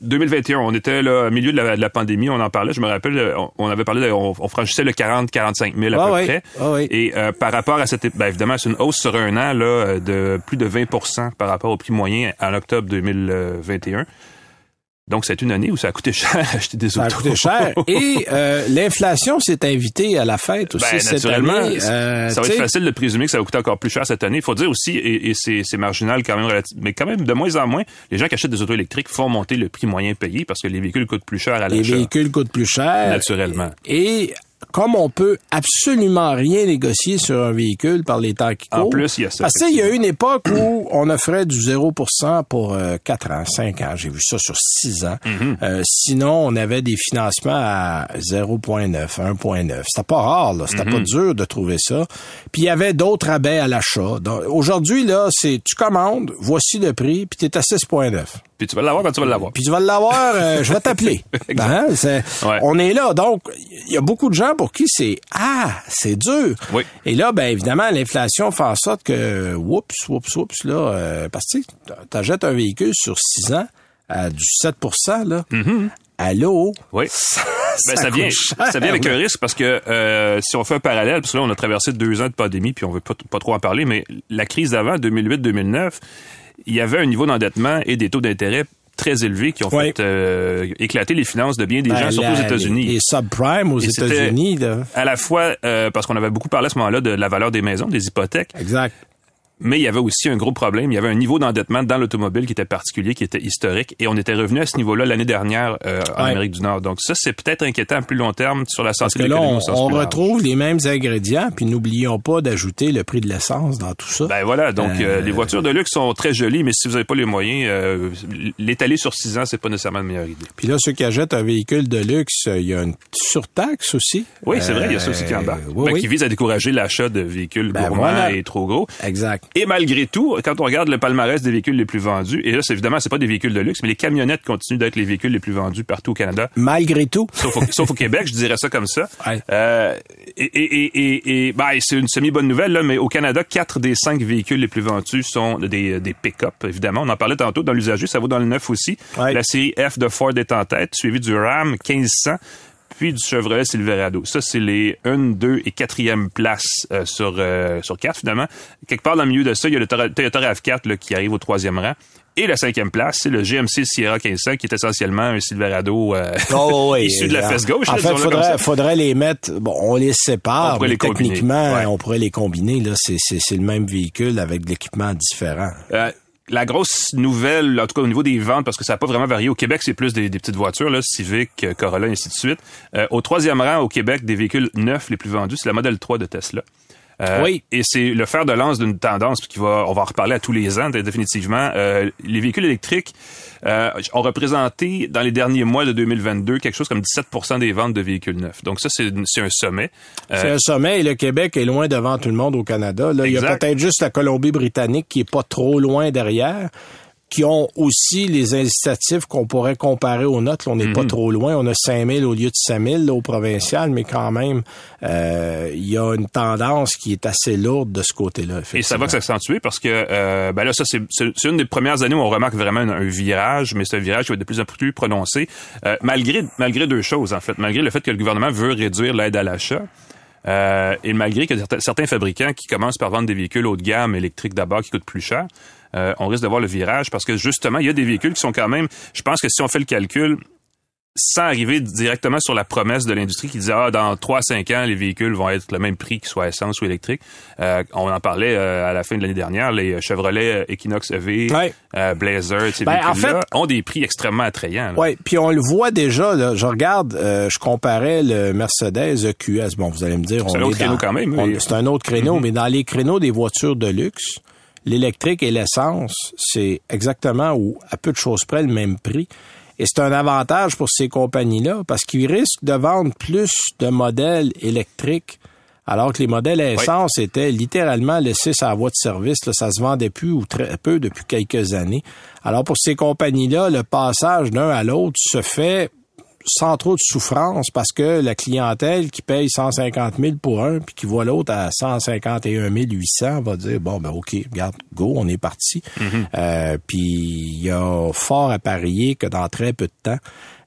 2021. On était là au milieu de la, de la pandémie. On en parlait. Je me rappelle, euh, on, on avait parlé, de- on, on franchissait le 40-45 000 à Ah peu oui, près. ah oui. Et euh, par rapport à cette, ben, évidemment, c'est une hausse sur un an là euh, de plus de 20% par rapport au prix moyen en octobre 2021. Donc, c'est une année où ça a coûté cher acheter des Ça a autos. coûté cher. Et euh, l'inflation s'est invitée à la fête aussi Ben, cette naturellement, année. Euh, ça va tu être facile de présumer que ça va coûter encore plus cher cette année. Il faut dire aussi, et, et c'est, marginal quand même, mais quand même de moins en moins, les gens qui achètent des autos électriques font monter le prix moyen payé parce que les véhicules coûtent plus cher à Les l'achat. véhicules coûtent plus cher. Naturellement. Et comme on peut absolument rien négocier sur un véhicule par les temps qui En courent. plus, il y a ça, Parce que tu sais, il y a une époque où on offrait du 0% pour euh, 4 ans, 5 ans. J'ai vu ça sur 6 ans. Mm-hmm. Euh, sinon, on avait des financements à 0.9, 1.9. C'était pas rare, là. C'était pas Mm-hmm. dur de trouver ça. Puis il y avait d'autres rabais à l'achat. Aujourd'hui, là, c'est tu commandes, voici le prix, puis tu es à 6.9. Puis tu vas l'avoir quand tu vas l'avoir. Puis tu vas l'avoir, euh, je vais t'appeler. Ben, c'est- Ouais. On est là. Donc, il y a beaucoup de gens pour qui c'est Ah, c'est dur. Oui. Et là, ben évidemment, l'inflation fait en sorte que oups, oups, oups, là, euh, parce que tu achètes un véhicule sur 6 ans à du 7 là. Allô? Mm-hmm. Oui. Ça, Ben, ça, vient, cher, ça vient avec là. un risque parce que euh, si on fait un parallèle, parce que là, on a traversé deux ans de pandémie, puis on veut pas, pas trop en parler, mais la crise d'avant, 2008-2009, il y avait un niveau d'endettement et des taux d'intérêt très élevés qui ont Oui. fait euh, éclater les finances de bien des Ben, gens, surtout la- aux États-Unis. Les, les subprimes aux États-Unis. À la fois euh, parce qu'on avait beaucoup parlé à ce moment-là de la valeur des maisons, des hypothèques, Exact. Mais il y avait aussi un gros problème. Il y avait un niveau d'endettement dans l'automobile qui était particulier, qui était historique, et on était revenu à ce niveau-là l'année dernière euh, en Ouais. Amérique du Nord. Donc ça, c'est peut-être inquiétant à plus long terme sur la Parce santé que de là, l'économie on, large. retrouve les mêmes ingrédients, puis n'oublions pas d'ajouter le prix de l'essence dans tout ça. Ben voilà, donc euh, Euh, les voitures de luxe sont très jolies, mais si vous n'avez pas les moyens, euh, l'étaler sur six ans, c'est pas nécessairement la meilleure idée. Puis là, ceux qui achètent un véhicule de luxe, euh, il y a une surtaxe aussi. Oui, c'est vrai, il y a ça aussi qui Euh, embarque. oui, Ben, oui. Qui vise à décourager l'achat de véhicules Ben gourmands voilà. et trop gros. Exact. Et malgré tout, quand on regarde le palmarès des véhicules les plus vendus, et là, c'est évidemment, c'est pas des véhicules de luxe, mais les camionnettes continuent d'être les véhicules les plus vendus partout au Canada. Malgré tout. Sauf au, sauf au Québec, je dirais ça comme ça. Ouais. Euh, et et, et, ben, c'est une semi-bonne nouvelle, là, mais au Canada, quatre des cinq véhicules les plus vendus sont des, des pick-up, évidemment. On en parlait tantôt dans l'usager, ça vaut dans le neuf aussi. Ouais. La série F de Ford est en tête, suivi du Ram 1500, puis du Chevrolet Silverado. Ça, c'est les 1, 2 et 4e places euh, sur, euh, sur 4, finalement. Quelque part dans le milieu de ça, il y a le Toyota RAV4 là, qui arrive au troisième rang. Et la cinquième place, c'est le GMC Sierra 1500, qui est essentiellement un Silverado euh, issu de la fesse gauche. En là, fait, faudrait, faudrait les mettre. Bon, on les sépare. On pourrait mais les combiner. techniquement, Ouais. on pourrait les combiner. Là, c'est, c'est, c'est le même véhicule avec de l'équipement différent. Euh, la grosse nouvelle, en tout cas au niveau des ventes, parce que ça n'a pas vraiment varié. Au Québec, c'est plus des, petites voitures, là, Civic, euh, Corolla, et ainsi de suite. Euh, au troisième rang au Québec des véhicules neufs les plus vendus, c'est la Model 3 de Tesla. Euh, oui. Et c'est le fer de lance d'une tendance qui va, on va en reparler à tous les ans définitivement. Euh, les véhicules électriques euh, ont représenté dans les derniers mois de 2022 quelque chose comme 17% des ventes de véhicules neufs. Donc ça, c'est un sommet. c'est un sommet et le Québec est loin devant tout le monde au Canada. Là, il y a peut-être juste la Colombie-Britannique qui est pas trop loin derrière qui ont aussi les incitatifs qu'on pourrait comparer aux notes. on n'est pas mhm. trop loin. On a 5 000 au lieu de 5 000 au provincial, mais quand même, euh, il y a une tendance qui est assez lourde de ce côté-là. Et ça va s'accentuer parce que euh, ben là, ça c'est une des premières années où on remarque vraiment un, virage, mais c'est un virage qui va être de plus en plus prononcé, euh, malgré malgré deux choses en fait, malgré le fait que le gouvernement veut réduire l'aide à l'achat. Euh, et malgré que certains fabricants qui commencent par vendre des véhicules haut de gamme électriques d'abord qui coûtent plus cher, euh, on risque de voir le virage parce que justement, il y a des véhicules qui sont quand même, je pense que si on fait le calcul, sans arriver directement sur la promesse de l'industrie qui disait ah dans 3 5 ans les véhicules vont être le même prix qu'ils soient essence ou électrique. Euh, on en parlait euh, à la fin de l'année dernière les Chevrolet Equinox EV, Blazer, ces ben, véhicules ont des prix extrêmement attrayants. Oui, puis on le voit déjà là, je regarde je comparais le Mercedes EQS. Bon, vous allez me dire c'est un autre créneau quand même. C'est un autre créneau, mais dans les créneaux des voitures de luxe, l'électrique et l'essence, c'est exactement ou à peu de choses près le même prix. Et c'est un avantage pour ces compagnies-là parce qu'ils risquent de vendre plus de modèles électriques alors que les modèles à essence étaient littéralement laissés sur la voie de service. Là, ça se vendait plus ou très peu depuis quelques années. Alors pour ces compagnies-là, le passage d'un à l'autre se fait sans trop de souffrance parce que la clientèle qui paye 150 000 pour un puis qui voit l'autre à 151 800 va dire bon ben ok regarde go on est parti mm-hmm. euh, puis il y a fort à parier que dans très peu de temps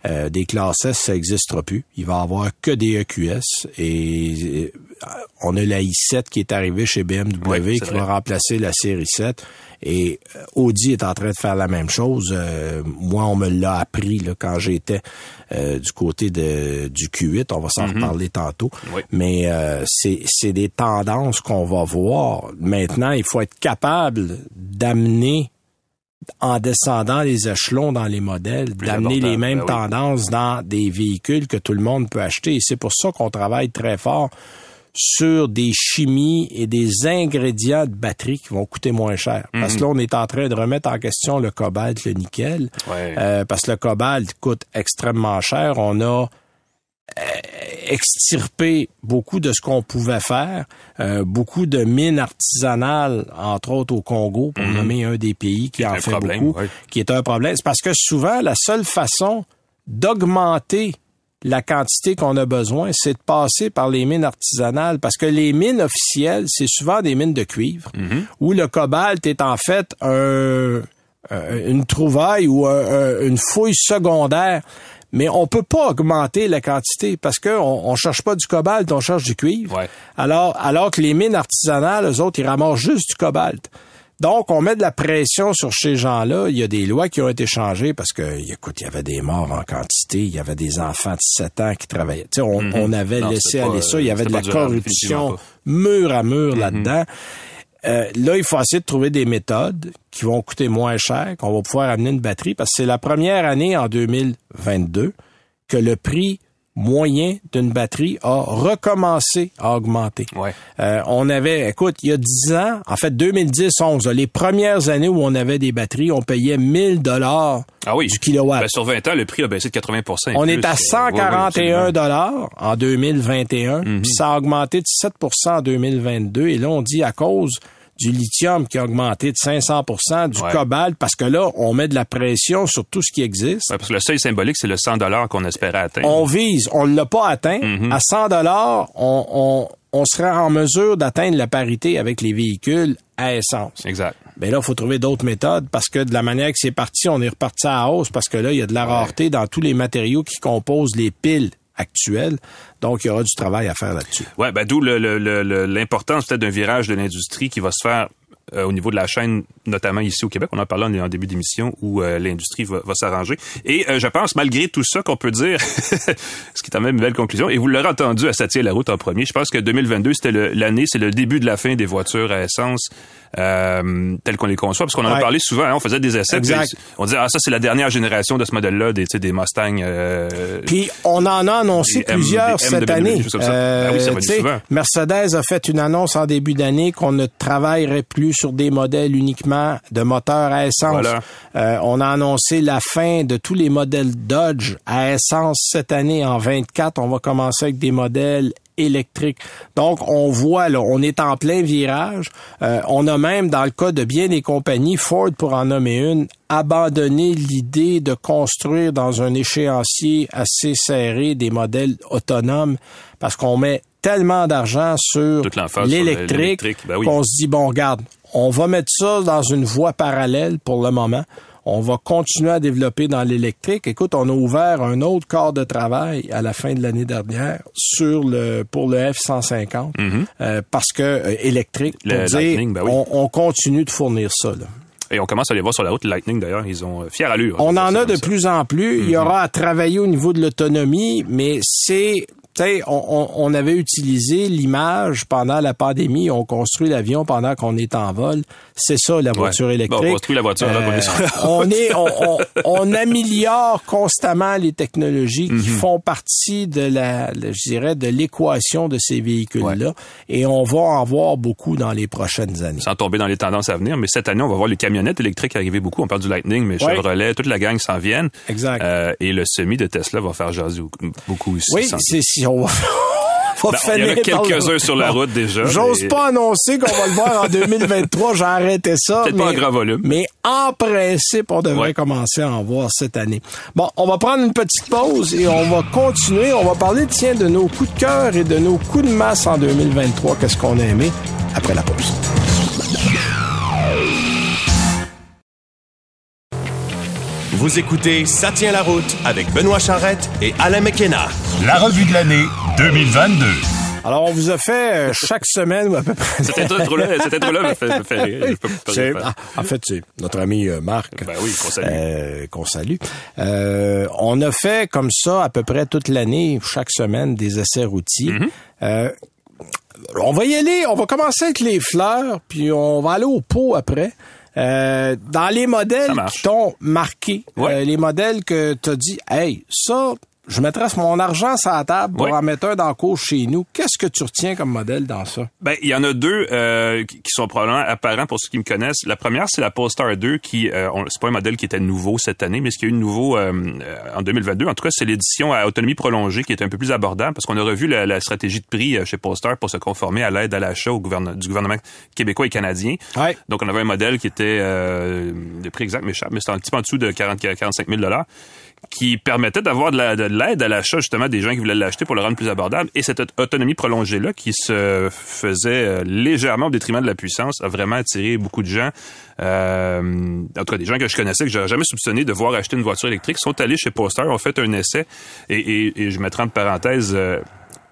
euh, des classes S, ça n'existera plus. Il va y avoir que des EQS et euh, on a la i7 qui est arrivée chez BMW qui va remplacer la série 7 et euh, Audi est en train de faire la même chose. moi, on me l'a appris là, quand j'étais du côté de, du Q8. On va s'en mm-hmm. reparler tantôt. Mais c'est des tendances qu'on va voir. Maintenant, il faut être capable d'amener en descendant les échelons dans les modèles, d'amener les mêmes ben tendances dans des véhicules que tout le monde peut acheter. Et c'est pour ça qu'on travaille très fort sur des chimies et des ingrédients de batterie qui vont coûter moins cher. Parce que là, on est en train de remettre en question le cobalt, le nickel. Euh, parce que le cobalt coûte extrêmement cher. On a extirper beaucoup de ce qu'on pouvait faire, euh, beaucoup de mines artisanales, entre autres au Congo, pour mhm. nommer un des pays qui, en fait beaucoup, qui est un problème. C'est parce que souvent, la seule façon d'augmenter la quantité qu'on a besoin, c'est de passer par les mines artisanales, parce que les mines officielles, c'est souvent des mines de cuivre, mhm. où le cobalt est en fait un, une trouvaille ou une fouille secondaire mais on peut pas augmenter la quantité parce que on, cherche pas du cobalt, on cherche du cuivre. Alors, alors que les mines artisanales, eux autres, ils ramassent juste du cobalt. Donc, on met de la pression sur ces gens-là. Il y a des lois qui ont été changées parce que, écoute, il y avait des morts en quantité, il y avait des enfants de 7 ans qui travaillaient. Tu sais, on, mm-hmm. avait laissé aller ça, il y avait de la corruption mur à mur mm-hmm. là-dedans. Euh, là, il faut essayer de trouver des méthodes qui vont coûter moins cher, qu'on va pouvoir amener une batterie, parce que c'est la première année en 2022 que le prix moyen d'une batterie a recommencé à augmenter. Ouais. Euh, on avait, écoute, il y a 10 ans, en fait 2010-11, les premières années où on avait des batteries, on payait 1000 dollars ah oui. du kilowatt. Ben, sur 20 ans, le prix a baissé de 80% On est à 141 dollars en 2021, mhm. puis ça a augmenté de 7% en 2022 et là on dit à cause du lithium qui a augmenté de 500% du cobalt, parce que là, on met de la pression sur tout ce qui existe. parce que le seuil symbolique, c'est le 100 qu'on espérait atteindre. On vise, on ne l'a pas atteint. Mm-hmm. À 100 on, on, on sera en mesure d'atteindre la parité avec les véhicules à essence. Exact. Mais là, il faut trouver d'autres méthodes parce que de la manière que c'est parti, on est reparti à hausse parce que là, il y a de la rareté dans tous les matériaux qui composent les piles actuelle. Donc, il y aura du travail à faire là-dessus. Ouais, ben, d'où l'importance peut-être d'un virage de l'industrie qui va se faire euh, au niveau de la chaîne, notamment ici au Québec. On en parlé en, début d'émission où euh, l'industrie va, s'arranger. Et euh, je pense, malgré tout ça, qu'on peut dire, ce qui est quand même une belle conclusion, et vous l'aurez entendu à Satier la route en premier, je pense que 2022, c'était l'année, c'est le début de la fin des voitures à essence euh, tels qu'on les conçoit, parce qu'on en Ouais. a parlé souvent, hein, on faisait des essais, on disait, ah, ça, c'est la dernière génération de ce modèle-là, des, tu sais, des Mustang. euh, Puis on en a annoncé M- plusieurs cette MW, année. ça. Ah oui, ça va tu sais, souvent. Mercedes a fait une annonce en début d'année qu'on ne travaillerait plus sur des modèles uniquement de moteurs à essence. Voilà. Euh, on a annoncé la fin de tous les modèles Dodge à essence cette année en 24. On va commencer avec des modèles électriques. Donc, on voit, là, on est en plein virage. Euh, on a même, dans le cas de bien des compagnies, Ford, pour en nommer une, abandonné l'idée de construire dans un échéancier assez serré des modèles autonomes parce qu'on met tellement d'argent sur l'électrique l'électrique, ben oui. qu'on se dit, bon, regarde, on va mettre ça dans une voie parallèle pour le moment. On va continuer à développer dans l'électrique. Écoute, on a ouvert un autre corps de travail à la fin de l'année dernière sur le pour le F-150 euh, parce que euh, électrique, pour. Le dire, Lightning, ben oui. on, on continue de fournir ça. Là. Et on commence à les voir sur la route, le Lightning d'ailleurs, ils ont euh, fière allure. On Ça, en a de ça. Plus en plus. Il y aura à travailler au niveau de l'autonomie, mais c'est tu sais, on, avait utilisé l'image pendant la pandémie, on construit l'avion pendant qu'on est en vol. C'est ça la voiture électrique. on construit la voiture, là, on est on on, on- améliore constamment les technologies qui font partie de la, je dirais, de l'équation de ces véhicules-là, et on va en voir beaucoup dans les prochaines années. sans tomber dans les tendances à venir. Mais cette année, on va voir les camionnettes électriques arriver beaucoup. On parle du Lightning, mais Ouais. Chevrolet, toute la gang s'en viennent. Exact. Euh, et le semi de Tesla va faire jaser beaucoup aussi. Oui, c'est on va. Ben, il y en a quelques-uns sur la route déjà, J'ose mais- pas annoncer qu'on va le voir en 2023. J'ai arrêté ça. Peut-être pas en grand volume. Mais en principe, on devrait Ouais. commencer à en voir cette année. Bon, on va prendre une petite pause et on va continuer. On va parler, tiens, de nos coups de cœur et de nos coups de masse en 2023. Qu'est-ce qu'on a aimé après la pause? Vous écoutez Ça tient la route avec Benoît Charrette et Alain McKenna. La revue de l'année 2022. Alors, on vous a fait euh, chaque semaine ou à peu près. Cette intro-là, me fait, me fait rire. Je peux pas C'est- le faire. ah, en fait, c'est notre ami euh, Marc. Ben oui, qu'on salue. Euh, qu'on salue. Euh, on a fait comme ça à peu près toute l'année, chaque semaine, des essais routiers. Euh, on va y aller, on va commencer avec les fleurs, puis on va aller au pot après. Euh, dans les modèles qui t'ont marqué, Ouais. euh, les modèles que tu as dit, hey, ça, je mettrais mon argent sur la table pour en mettre un dans le cours chez nous. Qu'est-ce que tu retiens comme modèle dans ça? Ben, il y en a deux euh, qui sont probablement apparents pour ceux qui me connaissent. La première, c'est la Polestar 2, qui euh, c'est pas un modèle qui était nouveau cette année, mais ce qui est eu de nouveau euh, euh, en 2022. En tout cas, c'est l'édition à autonomie prolongée qui est un peu plus abordable parce qu'on a revu la, la stratégie de prix euh, chez Polestar pour se conformer à l'aide à l'achat au du gouvernement québécois et canadien. Ouais. Donc, on avait un modèle qui était euh, de prix exact, mais cher, mais c'était un petit peu en dessous de 40 45 000 qui permettait d'avoir de la- de l'aide à l'achat justement des gens qui voulaient l'acheter pour le rendre plus abordable. Et cette aut- autonomie prolongée là, qui se faisait euh, légèrement au détriment de la puissance, a vraiment attiré beaucoup de gens. Euh, en tout cas, des gens que je connaissais que j'aurais jamais soupçonné de voir acheter une voiture électrique sont allés chez Polestar, ont fait un essai. Et, je mettrai entre parenthèses. euh,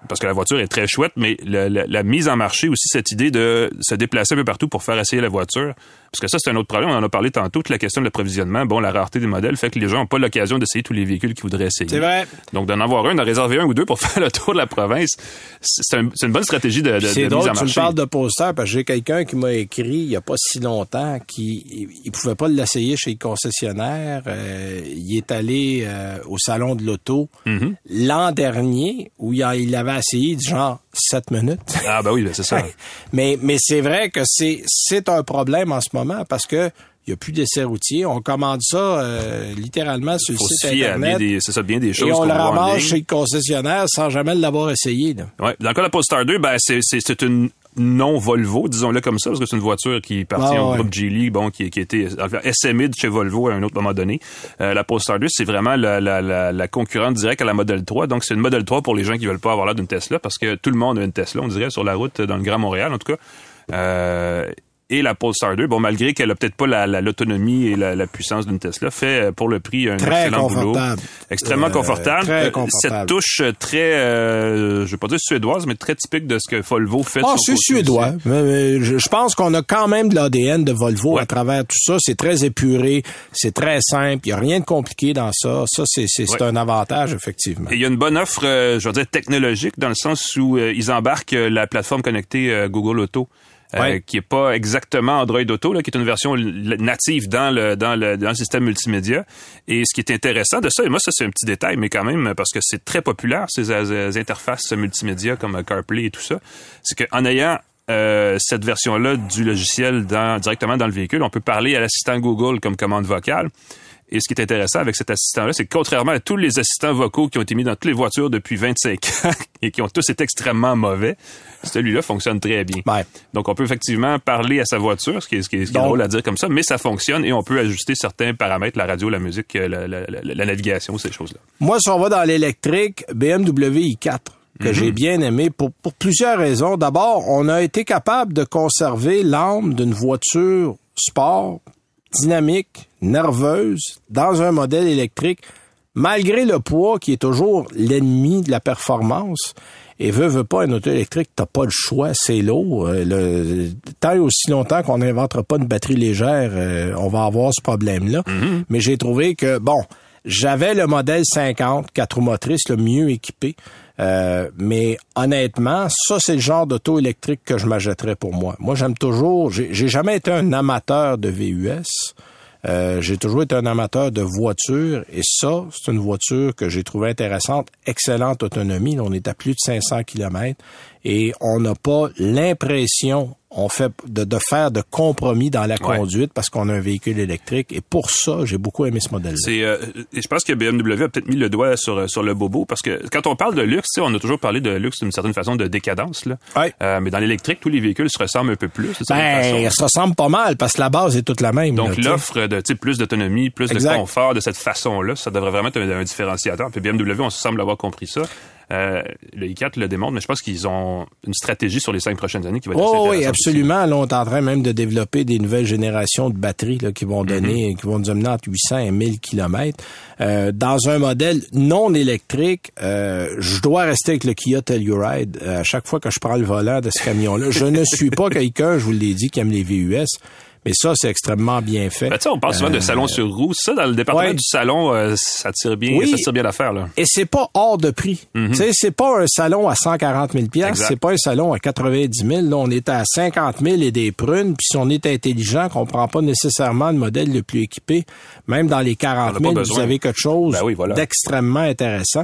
parce que la voiture est très chouette, mais la mise en marché aussi, cette idée de se déplacer un peu partout pour faire essayer la voiture, parce que ça, c'est un autre problème. On en a parlé tantôt, toute la question de l'approvisionnement. Bon, la rareté des modèles fait que les gens n'ont pas l'occasion d'essayer tous les véhicules qu'ils voudraient essayer. C'est vrai. Donc, d'en avoir un, d'en réserver un ou deux pour faire le tour de la province, c'est un- c'est une bonne stratégie de, de, de C'est mise drôle en que tu me marché. parles de poster parce que j'ai quelqu'un qui m'a écrit il y a pas si longtemps qui il, il pouvait pas l'essayer chez le concessionnaire. Euh, il est allé euh, au salon de l'auto Mm-hmm. l'an dernier où il, a- il avait essayé du genre 7 minutes. Ah, ben oui, ben c'est ça. mais mais c'est vrai que c'est c'est un problème en ce moment parce que il y a plus d'essais routiers. On commande ça euh, littéralement sur le Faut site à bien internet. c'est ça, bien des choses et on le ramasse chez le concessionnaire sans jamais l'avoir essayé. Là. Ouais. Dans le cas de la Polestar 2, ben, c'est une non Volvo, disons-le comme ça, parce que c'est une voiture qui appartient Ah, au groupe Geely, bon, qui, qui était SME de chez Volvo à un autre moment donné. Euh, la Polestar 2, c'est vraiment la, la, la, la concurrente directe à la Model 3. Donc, c'est une Model 3 pour les gens qui veulent pas avoir l'air d'une Tesla, parce que tout le monde a une Tesla, on dirait, sur la route dans le Grand Montréal, en tout cas. Euh, et la Polestar 2, bon, malgré qu'elle a peut-être pas la, la- l'autonomie et la, la puissance d'une Tesla, fait euh, pour le prix un Très excellent boulot. confortable. Extrêmement Euh, confortable. très Euh, confortable. Cette touche très, euh, je vais pas dire suédoise, mais très typique de ce que Volvo fait. Ah, c'est suédois. aussi. Mais, mais je, pense qu'on a quand même de l'ADN de Volvo Ouais. à travers tout ça. C'est très épuré, c'est très simple. Il n'y a rien de compliqué dans ça. Ça, c'est c'est- c'est Ouais. un avantage, effectivement. Et il y a une bonne offre, euh, je veux dire, technologique, dans le sens où ils embarquent la plateforme connectée Google Auto. Euh, qui est pas exactement Android Auto, là, qui est une version native dans le, dans le, dans le système multimédia. Et ce qui est intéressant de ça, et moi ça c'est un petit détail, mais quand même parce que c'est très populaire ces, euh, interfaces multimédia comme CarPlay et tout ça, c'est qu'en ayant euh, cette version-là du logiciel dans, directement dans le véhicule, on peut parler à l'assistant Google comme commande vocale. Et ce qui est intéressant avec cet assistant-là, c'est que contrairement à tous les assistants vocaux qui ont été mis dans toutes les voitures depuis 25 ans et qui ont tous été extrêmement mauvais, celui-là fonctionne très bien. Ouais. Donc, on peut effectivement parler à sa voiture, ce qui est, ce qui est, ce qui est Donc- drôle à dire comme ça, mais ça fonctionne et on peut ajuster certains paramètres, la radio, la musique, euh, la, la- la- la navigation, ces choses-là. Moi, si on va dans l'électrique, BMW i4, que j'ai bien aimé pour, pour plusieurs raisons. D'abord, on a été capable de conserver l'âme d'une voiture sport, dynamique, nerveuse, dans un modèle électrique, malgré le poids qui est toujours l'ennemi de la performance. Et veut, veut pas, un auto électrique, t'as pas le choix, c'est lourd. Euh, le, tant et aussi longtemps qu'on n'inventera pas une batterie légère, euh, on va avoir ce problème-là. Mais j'ai trouvé que, bon, j'avais le modèle 50, quatre roues motrices, le mieux équipé. Euh, mais honnêtement, ça, c'est le genre d'auto électrique que je m'achèterais pour moi. Moi, j'aime toujours, j'ai jamais été un amateur de VUS. Euh, j'ai toujours été un amateur de voiture et ça, c'est une voiture que j'ai trouvée intéressante, excellente autonomie. On est à plus de 500 km et on n'a pas l'impression on fait de, de faire de compromis dans la Ouais. conduite parce qu'on a un véhicule électrique et pour ça, j'ai beaucoup aimé ce modèle-là. C'est, euh, et je pense que BMW a peut-être mis le doigt sur, sur le bobo parce que quand on parle de luxe, on a toujours parlé de luxe d'une certaine façon de décadence. Là. Ouais. Euh, mais dans l'électrique, tous les véhicules se ressemblent un peu plus. Ben, façon. ça ressemble pas mal parce que la base est toute la même. là, Donc l'offre de plus d'autonomie, plus Exact. de confort de cette façon-là, ça devrait vraiment être un, un différenciateur. Puis BMW, on semble avoir compris ça. Euh, le i4 le démontre, mais je pense qu'ils ont une stratégie sur les cinq prochaines années qui va être assez Oh, oui, absolument. Là, on est en train même de développer des nouvelles générations de batteries là, qui vont Mm-hmm. donner, qui vont nous amener entre 800 et 1000 kilomètres. Euh, dans un modèle non électrique, euh, je dois rester avec le Kia Telluride euh, à chaque fois que je prends le volant de ce camion-là. je ne suis pas quelqu'un, je vous l'ai dit, qui aime les VUS. Mais ça, c'est extrêmement bien fait. Ben, on parle souvent de Euh, salon sur roue. Ça, dans le département ouais. du salon, euh, ça tire bien, Oui. ça tire bien l'affaire. Là. Et c'est pas hors de prix. Tu sais, c'est pas un salon à 140 000 pièces, Mhm. Exact. c'est pas un salon à 90 000. Là, on est à 50 000 et des prunes. Puis si on est intelligent, qu'on prend pas nécessairement le modèle le plus équipé, même dans les 40 On a pas 000, vous avez quelque chose Ben oui, voilà. d'extrêmement intéressant.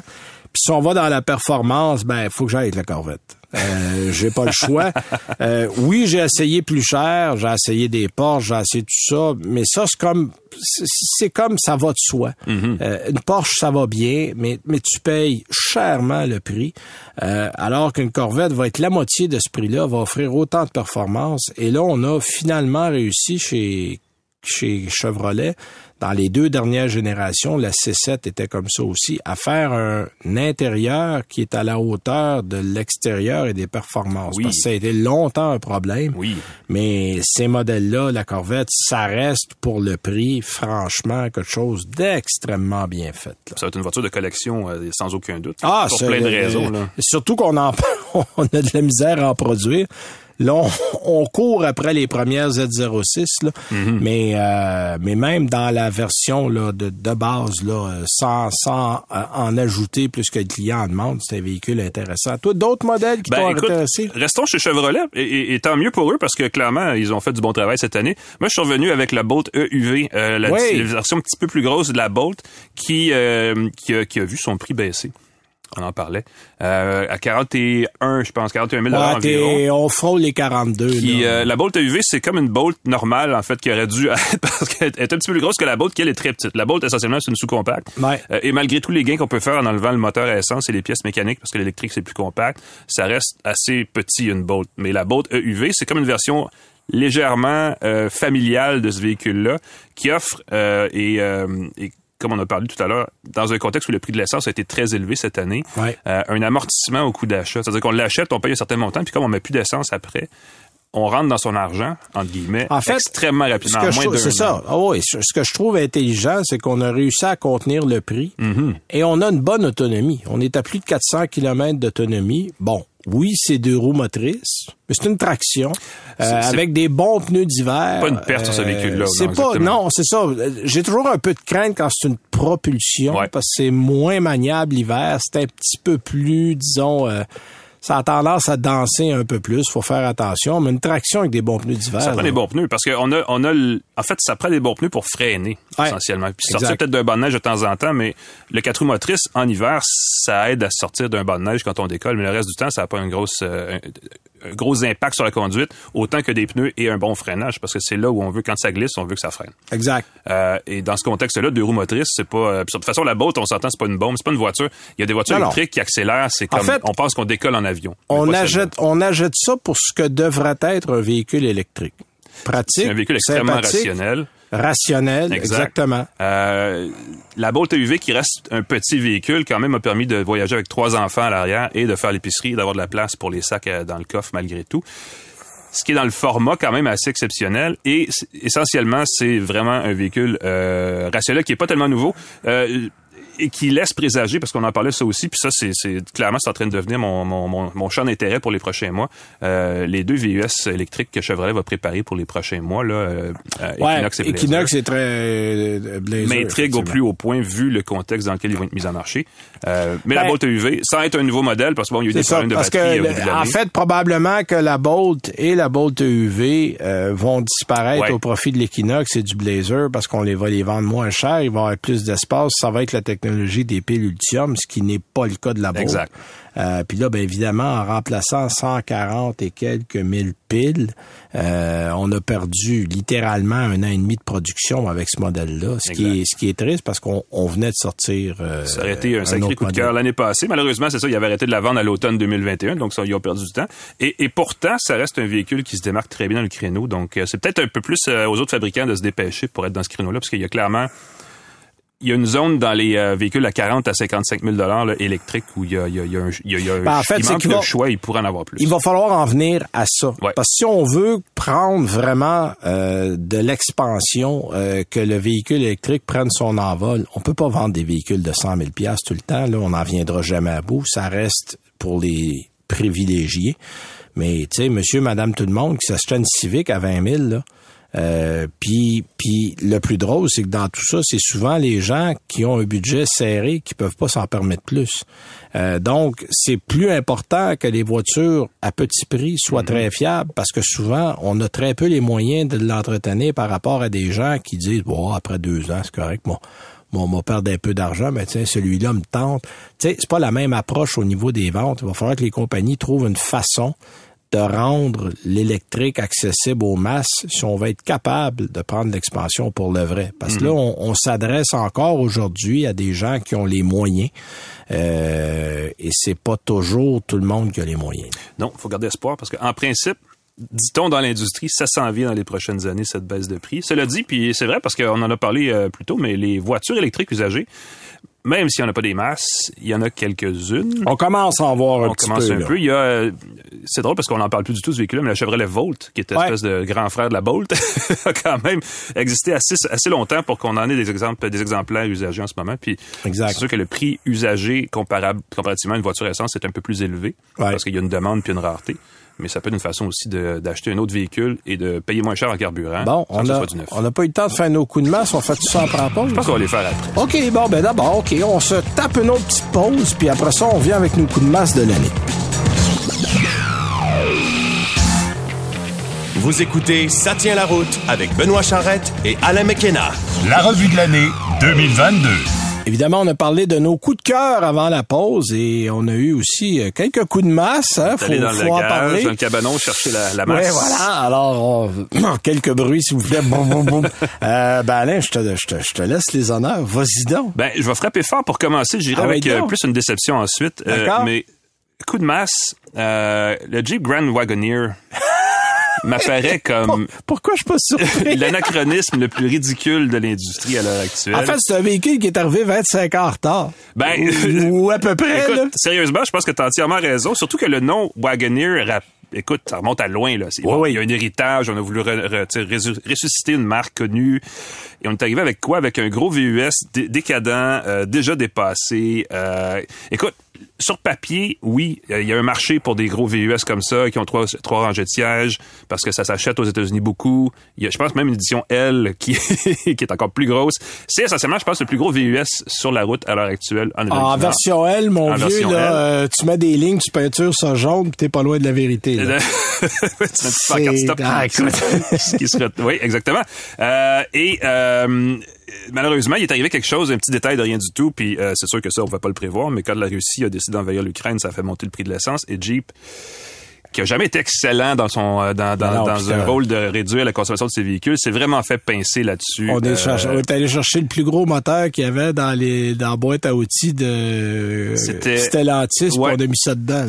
Puis si on va dans la performance, ben faut que j'aille avec la Corvette. Euh, j'ai pas le choix. Euh, oui, j'ai essayé plus cher, j'ai essayé des Porsche, j'ai essayé tout ça, mais ça c'est comme c'est- comme ça va de soi. Euh, une Porsche ça va bien, mais mais tu payes chèrement le prix, euh, alors qu'une Corvette va être la moitié de ce prix-là, va offrir autant de performance. Et là, on a finalement réussi chez chez Chevrolet, dans les deux dernières générations, la C7 était comme ça aussi, à faire un intérieur qui est à la hauteur de l'extérieur et des performances. Oui. Parce que ça a été longtemps un problème. Oui. Mais ces modèles-là, la Corvette, ça reste pour le prix, franchement, quelque chose d'extrêmement bien fait. là. Ça va être une voiture de collection euh, sans aucun doute. Ah, pour plein de euh, raisons. Là. Surtout qu'on en on a de la misère à en produire. Là, on, on court après les premières Z06, là, Mm-hmm. mais euh, mais même dans la version là, de, de base, là, sans, sans euh, en ajouter plus que le client en demande, c'est un véhicule intéressant. Toi, d'autres modèles qui Ben, t'ont intéressé? restons chez Chevrolet et, et- et tant mieux pour eux parce que clairement ils ont fait du bon travail cette année. Moi je suis revenu avec la Bolt EUV, euh, la, Oui. la version un petit peu plus grosse de la Bolt qui euh, qui, a, qui a vu son prix baisser. On en parlait euh, à 41, je pense 41 000 Ouais, environ. on frôle les 42. Qui, euh, la Bolt EUV, c'est comme une Bolt normale, en fait, qui aurait dû être, parce qu'elle est un petit peu plus grosse que la Bolt, qui elle est très petite. La Bolt, essentiellement, c'est une sous-compacte. Ouais. Euh, et malgré tous les gains qu'on peut faire en enlevant le moteur à essence et les pièces mécaniques, parce que l'électrique, c'est plus compact, ça reste assez petit, une Bolt. Mais la Bolt EUV, c'est comme une version légèrement euh, familiale de ce véhicule-là, qui offre, euh, et, euh, et comme on a parlé tout à l'heure, dans un contexte où le prix de l'essence a été très élevé cette année, Ouais. euh, un amortissement au coût d'achat. C'est-à-dire qu'on l'achète, on paye un certain montant, puis comme on met plus d'essence après, on rentre dans son argent, entre guillemets, En fait, extrêmement Ce rapidement, c'est an. ça. Ah oui, ce ce que je trouve intelligent, c'est qu'on a réussi à contenir le prix Mm-hmm. et on a une bonne autonomie. On est à plus de 400 km d'autonomie. Bon, oui, c'est deux roues motrices, mais c'est une traction euh, avec des bons pneus d'hiver. Euh, pas une perte sur ce véhicule-là, C'est pas, exactement. non, c'est ça. J'ai toujours un peu de crainte quand c'est une propulsion Ouais. parce que c'est moins maniable l'hiver. C'est un petit peu plus, disons. euh, ça a tendance à danser un peu plus. Faut faire attention. Mais une traction avec des bons pneus d'hiver. Ça prend des bons pneus parce qu'on a, on a, en fait, ça prend des bons pneus pour freiner Ouais. essentiellement. Puis Exact. sortir peut-être d'un banc de neige de temps en temps, mais le 4 roues motrices en hiver, ça aide à sortir d'un banc de neige quand on décolle, mais le reste du temps, ça n'a pas une grosse, euh, gros impact sur la conduite, autant que des pneus et un bon freinage, parce que c'est là où on veut, quand ça glisse, on veut que ça freine. Exact. Euh, et dans ce contexte-là, deux roues motrices, c'est pas. euh, de toute façon, la Bolt, on s'entend, c'est pas une bombe, c'est pas une voiture. Il y a des voitures Non, non. électriques qui accélèrent, c'est En comme fait, on pense qu'on décolle en avion. On achète, on achète ça pour ce que devrait être un véhicule électrique. Pratique. C'est un véhicule extrêmement rationnel. Rationnel, Exact. exactement. Euh, la Bolt EUV, qui reste un petit véhicule, quand même a permis de voyager avec trois enfants à l'arrière et de faire l'épicerie, d'avoir de la place pour les sacs euh, dans le coffre malgré tout. Ce qui est dans le format quand même assez exceptionnel et essentiellement c'est vraiment un véhicule euh, rationnel qui est pas tellement nouveau. Euh, et qui laisse présager, parce qu'on en parlait ça aussi, puis ça, c'est, c'est clairement, c'est en train de devenir mon, mon, mon, mon champ d'intérêt pour les prochains mois. Euh, les deux VUS électriques que Chevrolet va préparer pour les prochains mois, là, euh, euh, Ouais, Equinox et Blazer Equinox est très euh, Blazer. m'intrigue au plus haut point vu le contexte dans lequel ils vont être mis en marché. Euh, mais la Ben, Bolt EUV, sans être un nouveau modèle, parce que bon, il y a eu des ça, problèmes de parce que batterie au le- début de en fait, probablement que la Bolt et la Bolt EUV euh, vont disparaître Ouais. au profit de l'Equinox et du Blazer parce qu'on les va les vendre moins cher, il va y avoir plus d'espace, ça va être la technologie des piles Ultium, ce qui n'est pas le cas de la Bolt. Exact. Euh, Puis là, ben évidemment, en remplaçant 140 et quelques mille piles, euh, on a perdu littéralement un an et demi de production avec ce modèle-là, ce qui est ce qui est triste parce qu'on on venait de sortir. euh, Ça aurait été un sacré coup de cœur l'année passée. Malheureusement, c'est ça, ils avaient arrêté de la vendre à l'automne 2021, donc ça, ils ont perdu du temps. Et, et pourtant, ça reste un véhicule qui se démarque très bien dans le créneau. Donc, euh, c'est peut-être un peu plus euh, aux autres fabricants de se dépêcher pour être dans ce créneau-là, parce qu'il y a clairement il y a une zone dans les euh, véhicules à 40 à 55 000 dollars électriques où il y a, il y a, il y a un, il y a, Ben, en fait, manque va- choix, il pourrait en avoir plus. Il va falloir en venir à ça. Ouais. Parce que si on veut prendre vraiment euh, de l'expansion, euh, que le véhicule électrique prenne son envol, on peut pas vendre des véhicules de 100 000 piastres tout le temps. Là, on n'en viendra jamais à bout. Ça reste pour les privilégiés. Mais tu sais, monsieur, madame, tout le monde qui s'achète une Civic à 20 000, là, euh, puis, puis le plus drôle, c'est que dans tout ça, c'est souvent les gens qui ont un budget serré qui peuvent pas s'en permettre plus. Euh, donc, c'est plus important que les voitures à petit prix soient très fiables parce que souvent, on a très peu les moyens de l'entretenir par rapport à des gens qui disent, bon, après deux ans, c'est correct, moi. Moi, on va perdre un peu d'argent, mais tiens, celui-là me tente. Tu sais, c'est pas la même approche au niveau des ventes. Il va falloir que les compagnies trouvent une façon de rendre l'électrique accessible aux masses si on va être capable de prendre l'expansion pour le vrai. Parce que là, on, on s'adresse encore aujourd'hui à des gens qui ont les moyens euh, et c'est pas toujours tout le monde qui a les moyens. Non, faut garder espoir parce qu'en principe, dit-on dans l'industrie, ça s'en vient dans les prochaines années, cette baisse de prix. Cela dit, puis c'est vrai parce qu'on en a parlé euh, plus tôt, mais les voitures électriques usagées, même s'il n'y en a pas des masses, il y en a quelques-unes. On commence à en voir un On petit commence peu. un là. peu. Il y a, euh, c'est drôle parce qu'on n'en parle plus du tout ce véhicule, mais la Chevrolet Volt, qui est Ouais. espèce de grand frère de la Bolt, a quand même existé assez, assez longtemps pour qu'on en ait des exemples, des exemplaires usagés en ce moment. Puis Exact. c'est sûr que le prix usagé comparable, comparativement à une voiture essence est un peu plus élevé Ouais. parce qu'il y a une demande puis une rareté. Mais ça peut être une façon aussi d'acheter un autre véhicule et de payer moins cher en carburant. Bon, on n'a pas eu le temps de faire nos coups de masse. On fait tout ça la pause. Je pense qu'on va les faire après. OK, bon, ben d'abord, OK, on se tape une autre petite pause, puis après ça, on vient avec nos coups de masse de l'année. Vous écoutez Ça tient la route avec Benoît Charrette et Alain McKenna. La revue de l'année 2022. Évidemment, on a parlé de nos coups de cœur avant la pause et on a eu aussi euh, quelques coups de masse. Hein, faut, Aller dans faut le en parler. dans le cabanon, chercher la, la masse. Ouais, voilà. Alors, on- quelques bruits, s'il vous plaît. Boum, boum, boum. Euh, ben Alain, je te, je, te, je te laisse les honneurs. Vas-y donc. Ben, je vais frapper fort pour commencer. J'irai Ah, avec ouais, euh, plus une déception ensuite. Euh, D'accord. mais coup de masse, euh, le Jeep Grand Wagoneer m'apparaît comme Pourquoi je suis pas surpris? l'anachronisme le plus ridicule de l'industrie à l'heure actuelle. En fait, c'est un véhicule qui est arrivé 25 ans en retard. Ben, ou, à peu près. là. Sérieusement, je pense que tu as entièrement raison. Surtout que le nom Wagoneer écoute, ça remonte à loin, là. Oui, bon, oui. Il y a un héritage, on a voulu re- re- ressusciter une marque connue. Et on est arrivé avec quoi? Avec un gros VUS dé- décadent, euh, déjà dépassé. Euh, écoute, sur papier, oui, euh, il y a un marché pour des gros VUS comme ça qui ont trois, trois rangées de sièges parce que ça s'achète aux États-Unis beaucoup. Il y a, je pense, même une édition L qui, qui est encore plus grosse. C'est essentiellement, je pense, le plus gros VUS sur la route à l'heure actuelle en Amérique En version L, mon En vieux, là, L. euh, tu mets des lignes, tu peintures ça jaune, puis t'es pas loin de la vérité. là. tu mets une petite pancarte C'est- stop Ah, qui- qui oui, exactement. Euh, et euh, malheureusement, il est arrivé quelque chose, un petit détail de rien du tout, puis euh, c'est sûr que ça, on ne va pas le prévoir, mais quand la Russie a décidé d'envahir l'Ukraine, ça a fait monter le prix de l'essence, et Jeep qui a jamais été excellent dans son euh, dans, dans, Non, dans putain. un rôle de réduire la consommation de ses véhicules, s'est vraiment fait pincer là-dessus. On est, Euh, cherché- on est allé chercher le plus gros moteur qu'il y avait dans les dans la boîte à outils de Stellantis, Ouais. on a mis ça dedans.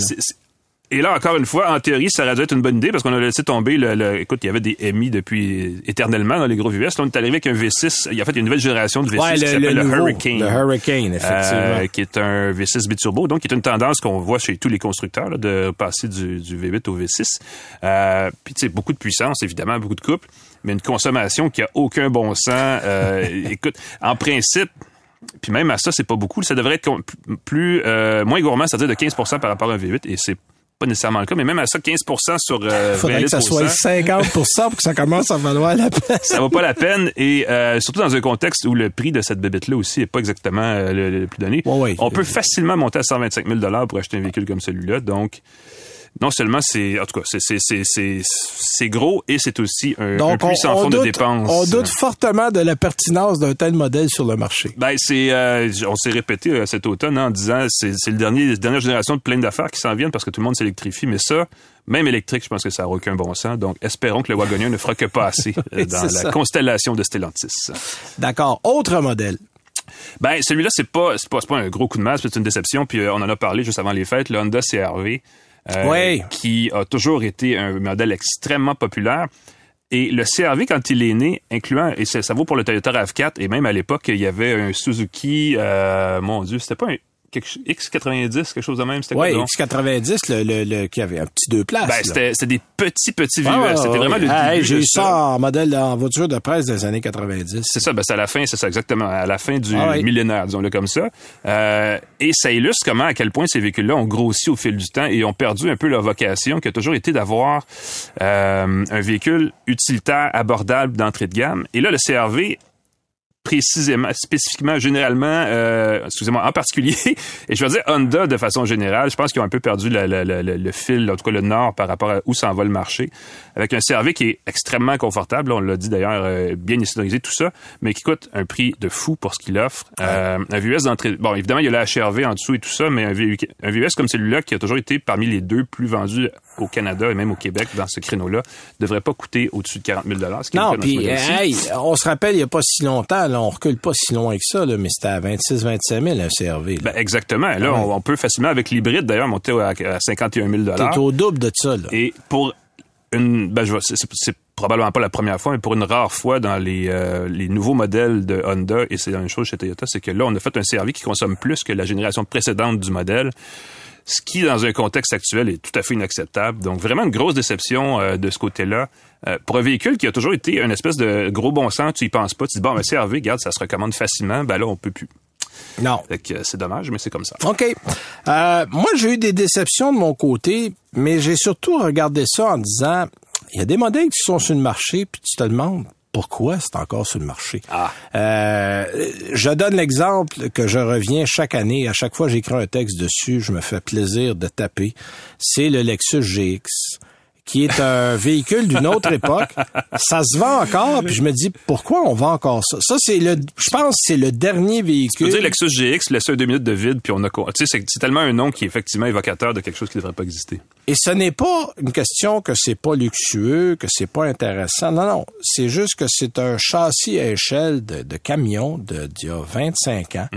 Et là, encore une fois, en théorie, ça aurait dû être une bonne idée parce qu'on a laissé tomber le, le- écoute, il y avait des MI depuis éternellement dans les gros VUS. Là, on est arrivé avec un V6. Il y a fait une nouvelle génération de V6 Ouais, qui le, s'appelle le, nouveau, Hurricane. Le Hurricane, effectivement. euh, qui est un V6 biturbo, donc qui est une tendance qu'on voit chez tous les constructeurs là, de passer du, du V8 au V6. Euh, puis tu sais, beaucoup de puissance, évidemment, beaucoup de couple, mais une consommation qui a aucun bon sens. Euh, écoute, en principe, puis même à ça, c'est pas beaucoup. Ça devrait être plus euh, moins gourmand, c'est-à-dire de 15 par rapport à un V8, et c'est pas nécessairement le cas, mais même à ça, 15% sur euh, 20 Faudrait que ça soit 100, 50 pour que ça commence à valoir la peine. ça vaut pas la peine et euh, surtout dans un contexte où le prix de cette bébête là aussi est pas exactement euh, le, le plus donné. Ouais, ouais. On peut facilement monter à 125 000 dollars pour acheter un véhicule comme celui-là. Donc non seulement c'est en tout cas c'est c'est c'est c'est c'est gros et c'est aussi un, un Donc, on, puissant on fond doute, de dépenses. on doute fortement de la pertinence d'un tel modèle sur le marché. Ben c'est, euh, on s'est répété euh, cet automne hein, en disant c'est c'est le dernier, la dernière génération de plein d'affaires qui s'en viennent parce que tout le monde s'électrifie, mais ça, même électrique, je pense que ça n'a aucun bon sens. Donc espérons que le wagonnier ne fera que pas assez euh, dans la ça. constellation de Stellantis. D'accord. Autre modèle. Ben celui-là c'est pas pas, pas un gros coup de masse, c'est une déception. Puis euh, on en a parlé juste avant les fêtes, le Honda CRV, euh, Ouais. qui a toujours été un modèle extrêmement populaire. Et le CRV, quand il est né, incluant, et ça, ça vaut pour le Toyota RAV4, et même à l'époque, il y avait un Suzuki, euh, mon Dieu, c'était pas un quelque, ch- X90, quelque chose de même, c'était quoi Oui, donc? X90, le, le, le- qui avait un petit deux places. Ben, c'était c'était des petits, petits. Ah, c'était vraiment le Hey, début J'ai eu ça en modèle en voiture de presse des années 90. C'est ça, ben c'est à la fin, c'est ça exactement, à la fin du Ah ouais. millénaire, disons-le comme ça. Euh, et ça illustre comment, à quel point ces véhicules-là ont grossi au fil du temps et ont perdu un peu leur vocation, qui a toujours été d'avoir euh, un véhicule utilitaire, abordable, d'entrée de gamme. Et là, le CRV précisément, spécifiquement, généralement, euh, excusez-moi, en particulier, et je veux dire Honda de façon générale, je pense qu'ils ont un peu perdu la- le fil, en tout cas le nord par rapport à où s'en va le marché, avec un CRV qui est extrêmement confortable, on l'a dit d'ailleurs, euh, bien sonorisé, tout ça, mais qui coûte un prix de fou pour ce qu'il offre. Euh, un VUS d'entrée, bon, évidemment, il y a la HRV en dessous et tout ça, mais un, VU un VUS comme celui-là, qui a toujours été parmi les deux plus vendus au Canada et même au Québec dans ce créneau-là, devrait pas coûter au-dessus de 40 000 ce qui le Non, puis hey, on se rappelle, il n'y a pas si longtemps, là, on recule pas si loin que ça, là, mais c'était à 26-25 000 un CRV. Ben, exactement. Là, Ouais. on, on peut facilement, avec l'hybride, d'ailleurs, monter à, à 51 000 T'es au double de ça. Là. Et pour ben, c'est, probablement pas la première fois, mais pour une rare fois dans les, euh, les nouveaux modèles de Honda, et c'est la même chose chez Toyota, c'est que là, on a fait un CRV qui consomme plus que la génération précédente du modèle. Ce qui, dans un contexte actuel, est tout à fait inacceptable. Donc, vraiment une grosse déception euh, de ce côté-là. Euh, pour un véhicule qui a toujours été une espèce de gros bon sens, tu y penses pas, tu dis, bon, mais CRV, regarde, ça se recommande facilement, ben là, on peut plus. Non. Fait que euh, c'est dommage, mais c'est comme ça. OK. Euh, moi, j'ai eu des déceptions de mon côté, mais j'ai surtout regardé ça en disant, il y a des modèles qui sont sur le marché, puis tu te demandes pourquoi c'est encore sur le marché. Ah. Euh, je donne l'exemple que je reviens chaque année. À chaque fois que j'écris un texte dessus, je me fais plaisir de taper. C'est le Lexus GX qui est un véhicule d'une autre époque. Ça se vend encore, puis je me dis pourquoi on vend encore ça? Ça c'est le, je pense, c'est le dernier Tu véhicule. peux dire Lexus GX, laisser deux minutes de vide, puis on a... Tu sais, c'est tellement un nom qui est effectivement évocateur de quelque chose qui ne devrait pas exister. Et ce n'est pas une question que c'est pas luxueux, que c'est pas intéressant. Non, non. C'est juste que c'est un châssis à échelle de, de camion de, d'il y a 25 ans.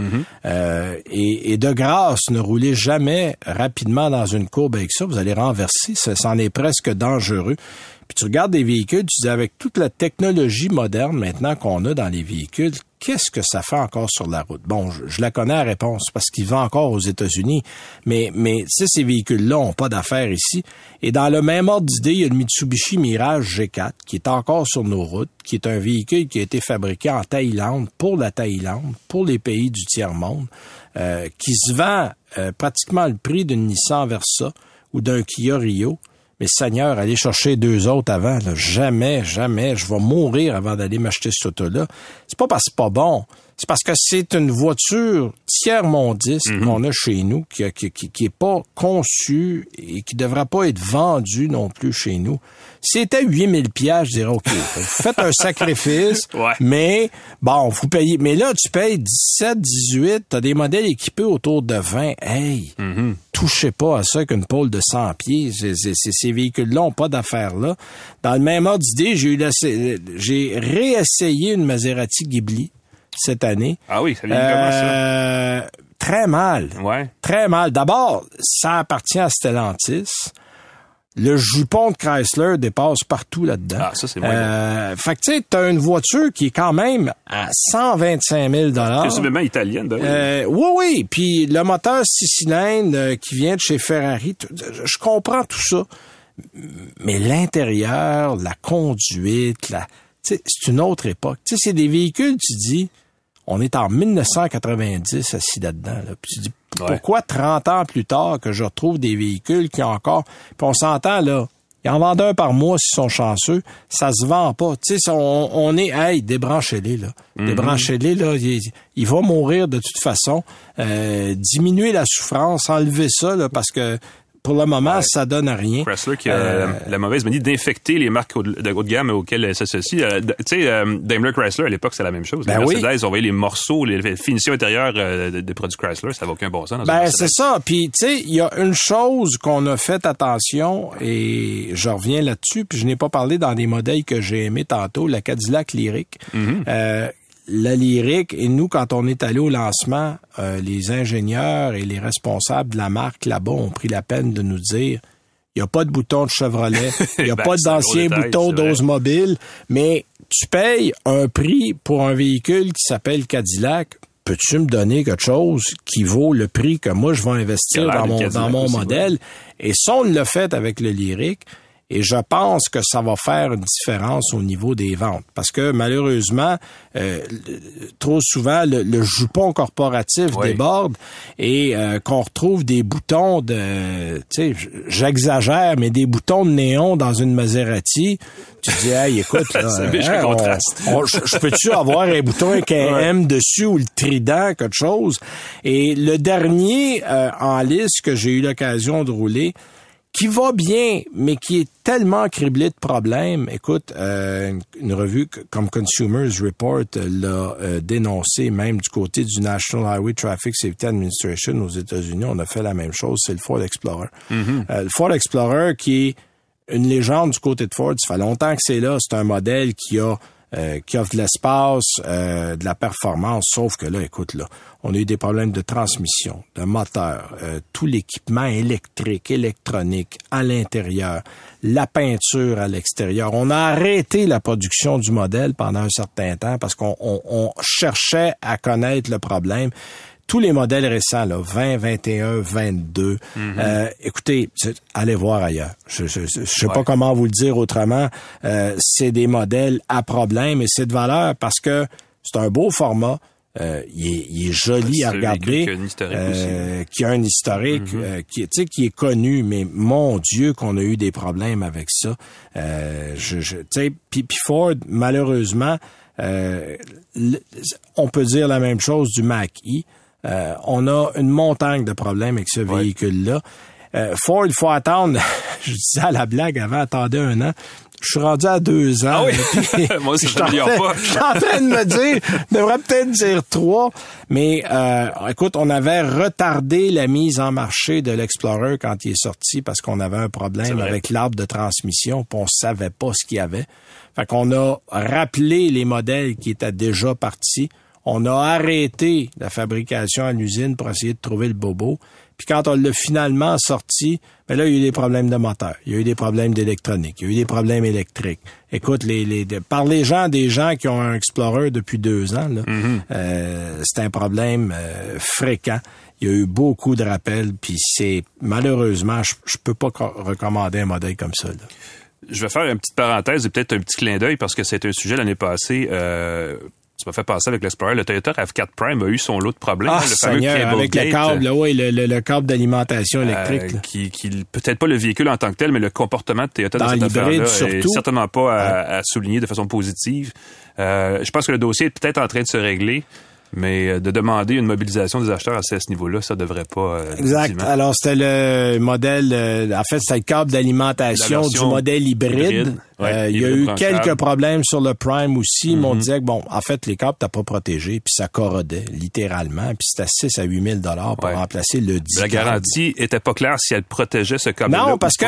Euh, et, et de grâce, ne roulez jamais rapidement dans une courbe avec ça. Vous allez renverser. Ça, c'en est presque dangereux. Puis tu regardes des véhicules, tu dis avec toute la technologie moderne maintenant qu'on a dans les véhicules, qu'est-ce que ça fait encore sur la route? Bon, je, la connais la réponse parce qu'il va encore aux États-Unis, mais, mais ces véhicules-là n'ont pas d'affaires ici. Et dans le même ordre d'idée, il y a le Mitsubishi Mirage G4 qui est encore sur nos routes, qui est un véhicule qui a été fabriqué en Thaïlande, pour la Thaïlande, pour les pays du tiers-monde, euh, qui se vend euh, pratiquement le prix d'une Nissan Versa ou d'un Kia Rio. Mais Seigneur, aller chercher deux autres avant, jamais, jamais, je vais mourir avant d'aller m'acheter ce auto-là. C'est pas parce que c'est pas bon. C'est parce que c'est une voiture tiers-mondiste mhm. qu'on a chez nous, qui, qui, qui, est pas conçue et qui devrait pas être vendue non plus chez nous. C'était 8000 pièces, je dirais, OK, faites un sacrifice, mais bon, vous payez. Mais là, tu payes 17, 18, t'as des modèles équipés autour de 20. Hey, mhm. touchez pas à ça qu'une pôle de 100 pieds. ces véhicules-là n'ont pas d'affaires là. Dans le même ordre d'idée, j'ai eu j'ai réessayé une Maserati Ghibli cette année. Ah oui, ça vient comment ça? Euh, très mal. Ouais. Très mal. D'abord, ça appartient à Stellantis. Le jupon de Chrysler dépasse partout là-dedans. Ah, ça, c'est moins euh, Fait que, tu sais, t'as une voiture qui est quand même à 125 000 C'est même italienne, euh, Oui, oui. Puis le moteur six cylindres euh, qui vient de chez Ferrari, je comprends tout ça. Mais l'intérieur, la conduite, la, c'est une autre époque. Tu sais, c'est des véhicules, tu dis, on est en 1990 assis là-dedans. Puis tu dis, pourquoi 30 ans plus tard que je retrouve des véhicules qui ont encore... Puis on s'entend, là, ils en vendent un par mois s'ils sont chanceux. Ça se vend pas. Tu sais, on, est, hey, débranchez-les, là. Mm-hmm. Débranchez-les, là. Il, va mourir de toute façon. Euh, diminuer la souffrance, enlever ça, là, parce que pour le moment, ça donne à rien. Chrysler qui a euh, la, mauvaise manie d'infecter les marques de haut de gamme auxquelles elle s'associe. Euh, tu sais, euh, Daimler Chrysler, à l'époque, c'est la même chose. Ben Mercedes, oui. on voyait les morceaux, les finitions intérieures des produits Chrysler, ça n'avait aucun bon sens. ben, c'est ça. Puis, tu sais, il y a une chose qu'on a fait attention, et je reviens là-dessus, puis je n'ai pas parlé dans des modèles que j'ai aimés tantôt, la Cadillac Lyric. Mm-hmm la lyrique, et nous, quand on est allé au lancement, euh, les ingénieurs et les responsables de la marque là-bas ont pris la peine de nous dire il n'y a pas de bouton de Chevrolet, il n'y a ben, pas d'ancien bouton d'ose mobile, mais tu payes un prix pour un véhicule qui s'appelle Cadillac. Peux-tu me donner quelque chose qui vaut le prix que moi je vais investir dans mon, dans mon modèle? Et ça, on l'a fait avec le Lyrique. Et je pense que ça va faire une différence au niveau des ventes. Parce que malheureusement, euh, trop souvent, le, jupon corporatif déborde et euh, qu'on retrouve des boutons de, tu sais, j'exagère, mais des boutons de néon dans une Maserati. Tu dis, hey, écoute, là, hein, je peux-tu avoir un bouton avec un M dessus ou le trident, quelque chose? Et le dernier euh, en liste que j'ai eu l'occasion de rouler, qui va bien, mais qui est tellement criblé de problèmes. Écoute, euh, une revue comme Consumers Report l'a euh, dénoncé, même du côté du National Highway Traffic Safety Administration aux États-Unis, on a fait la même chose, c'est le Ford Explorer. Mm-hmm. Euh, le Ford Explorer qui est une légende du côté de Ford, ça fait longtemps que c'est là, c'est un modèle qui a euh, qui offre de l'espace, euh, de la performance, sauf que là, écoute, là, on a eu des problèmes de transmission, de moteur, euh, tout l'équipement électrique, électronique à l'intérieur, la peinture à l'extérieur. On a arrêté la production du modèle pendant un certain temps parce qu'on cherchait à connaître le problème tous les modèles récents, là, 20, 21, 22, écoutez, allez voir ailleurs. Je, je, sais pas comment vous le dire autrement. Euh, c'est des modèles à problème et c'est de valeur parce que c'est un beau format. Euh, il, est, joli à regarder, qui a un historique, euh, qui, a un historique euh, qui, qui est connu, mais mon Dieu qu'on a eu des problèmes avec ça. Euh, je, je Ford, malheureusement, on peut dire la même chose du Mach-E. Euh, on a une montagne de problèmes avec ce véhicule-là. Euh, Ford, il faut attendre. je disais à la blague avant, attendez un an. Je suis rendu à deux ans. Ah oui? Moi, c'est pas. Je suis en train de me dire, je devrais peut-être dire trois. Mais euh, écoute, on avait retardé la mise en marché de l'Explorer quand il est sorti parce qu'on avait un problème avec l'arbre de transmission, puis on savait pas ce qu'il y avait. Fait qu'on a rappelé les modèles qui étaient déjà partis. On a arrêté la fabrication à l'usine pour essayer de trouver le bobo. Puis quand on l'a finalement sorti, ben là, il y a eu des problèmes de moteur, il y a eu des problèmes d'électronique, il y a eu des problèmes électriques. Écoute, les, les, par les gens, des gens qui ont un Explorer depuis deux ans, Mm-hmm. euh, c'est un problème euh, fréquent. Il y a eu beaucoup de rappels, puis c'est malheureusement, je, je peux pas co- recommander un modèle comme ça. là. Je vais faire une petite parenthèse et peut-être un petit clin d'œil parce que c'est un sujet l'année passée. Euh, ça m'a fait passer avec l'Explorer. Le Toyota RAV4 Prime a eu son lot de problèmes. Ah, hein, le fameux Seigneur, cable avec le câble, là, oui, le, le, le câble d'alimentation euh, électrique. là. qui, qui peut-être pas le véhicule en tant que tel, mais le comportement de Toyota dans, Dans cette affaire-là est certainement pas à, à souligner de façon positive. Euh, je pense que le dossier est peut-être en train de se régler, mais euh, de demander une mobilisation des acheteurs à ce niveau-là, ça devrait pas. euh, Exact. Alors, c'était le modèle, euh, en fait, c'était le câble d'alimentation du modèle hybride. hybride, ouais, Euh, il y a eu quelques problèmes sur le Prime aussi, mais on Mhm. disait que, bon, en fait, les câbles t'as pas protégé, puis ça corrodait, littéralement, puis c'était 6 à 8 000 dollars pour Ouais. remplacer le 10 La câble. garantie était pas claire si elle protégeait ce câble Non, parce que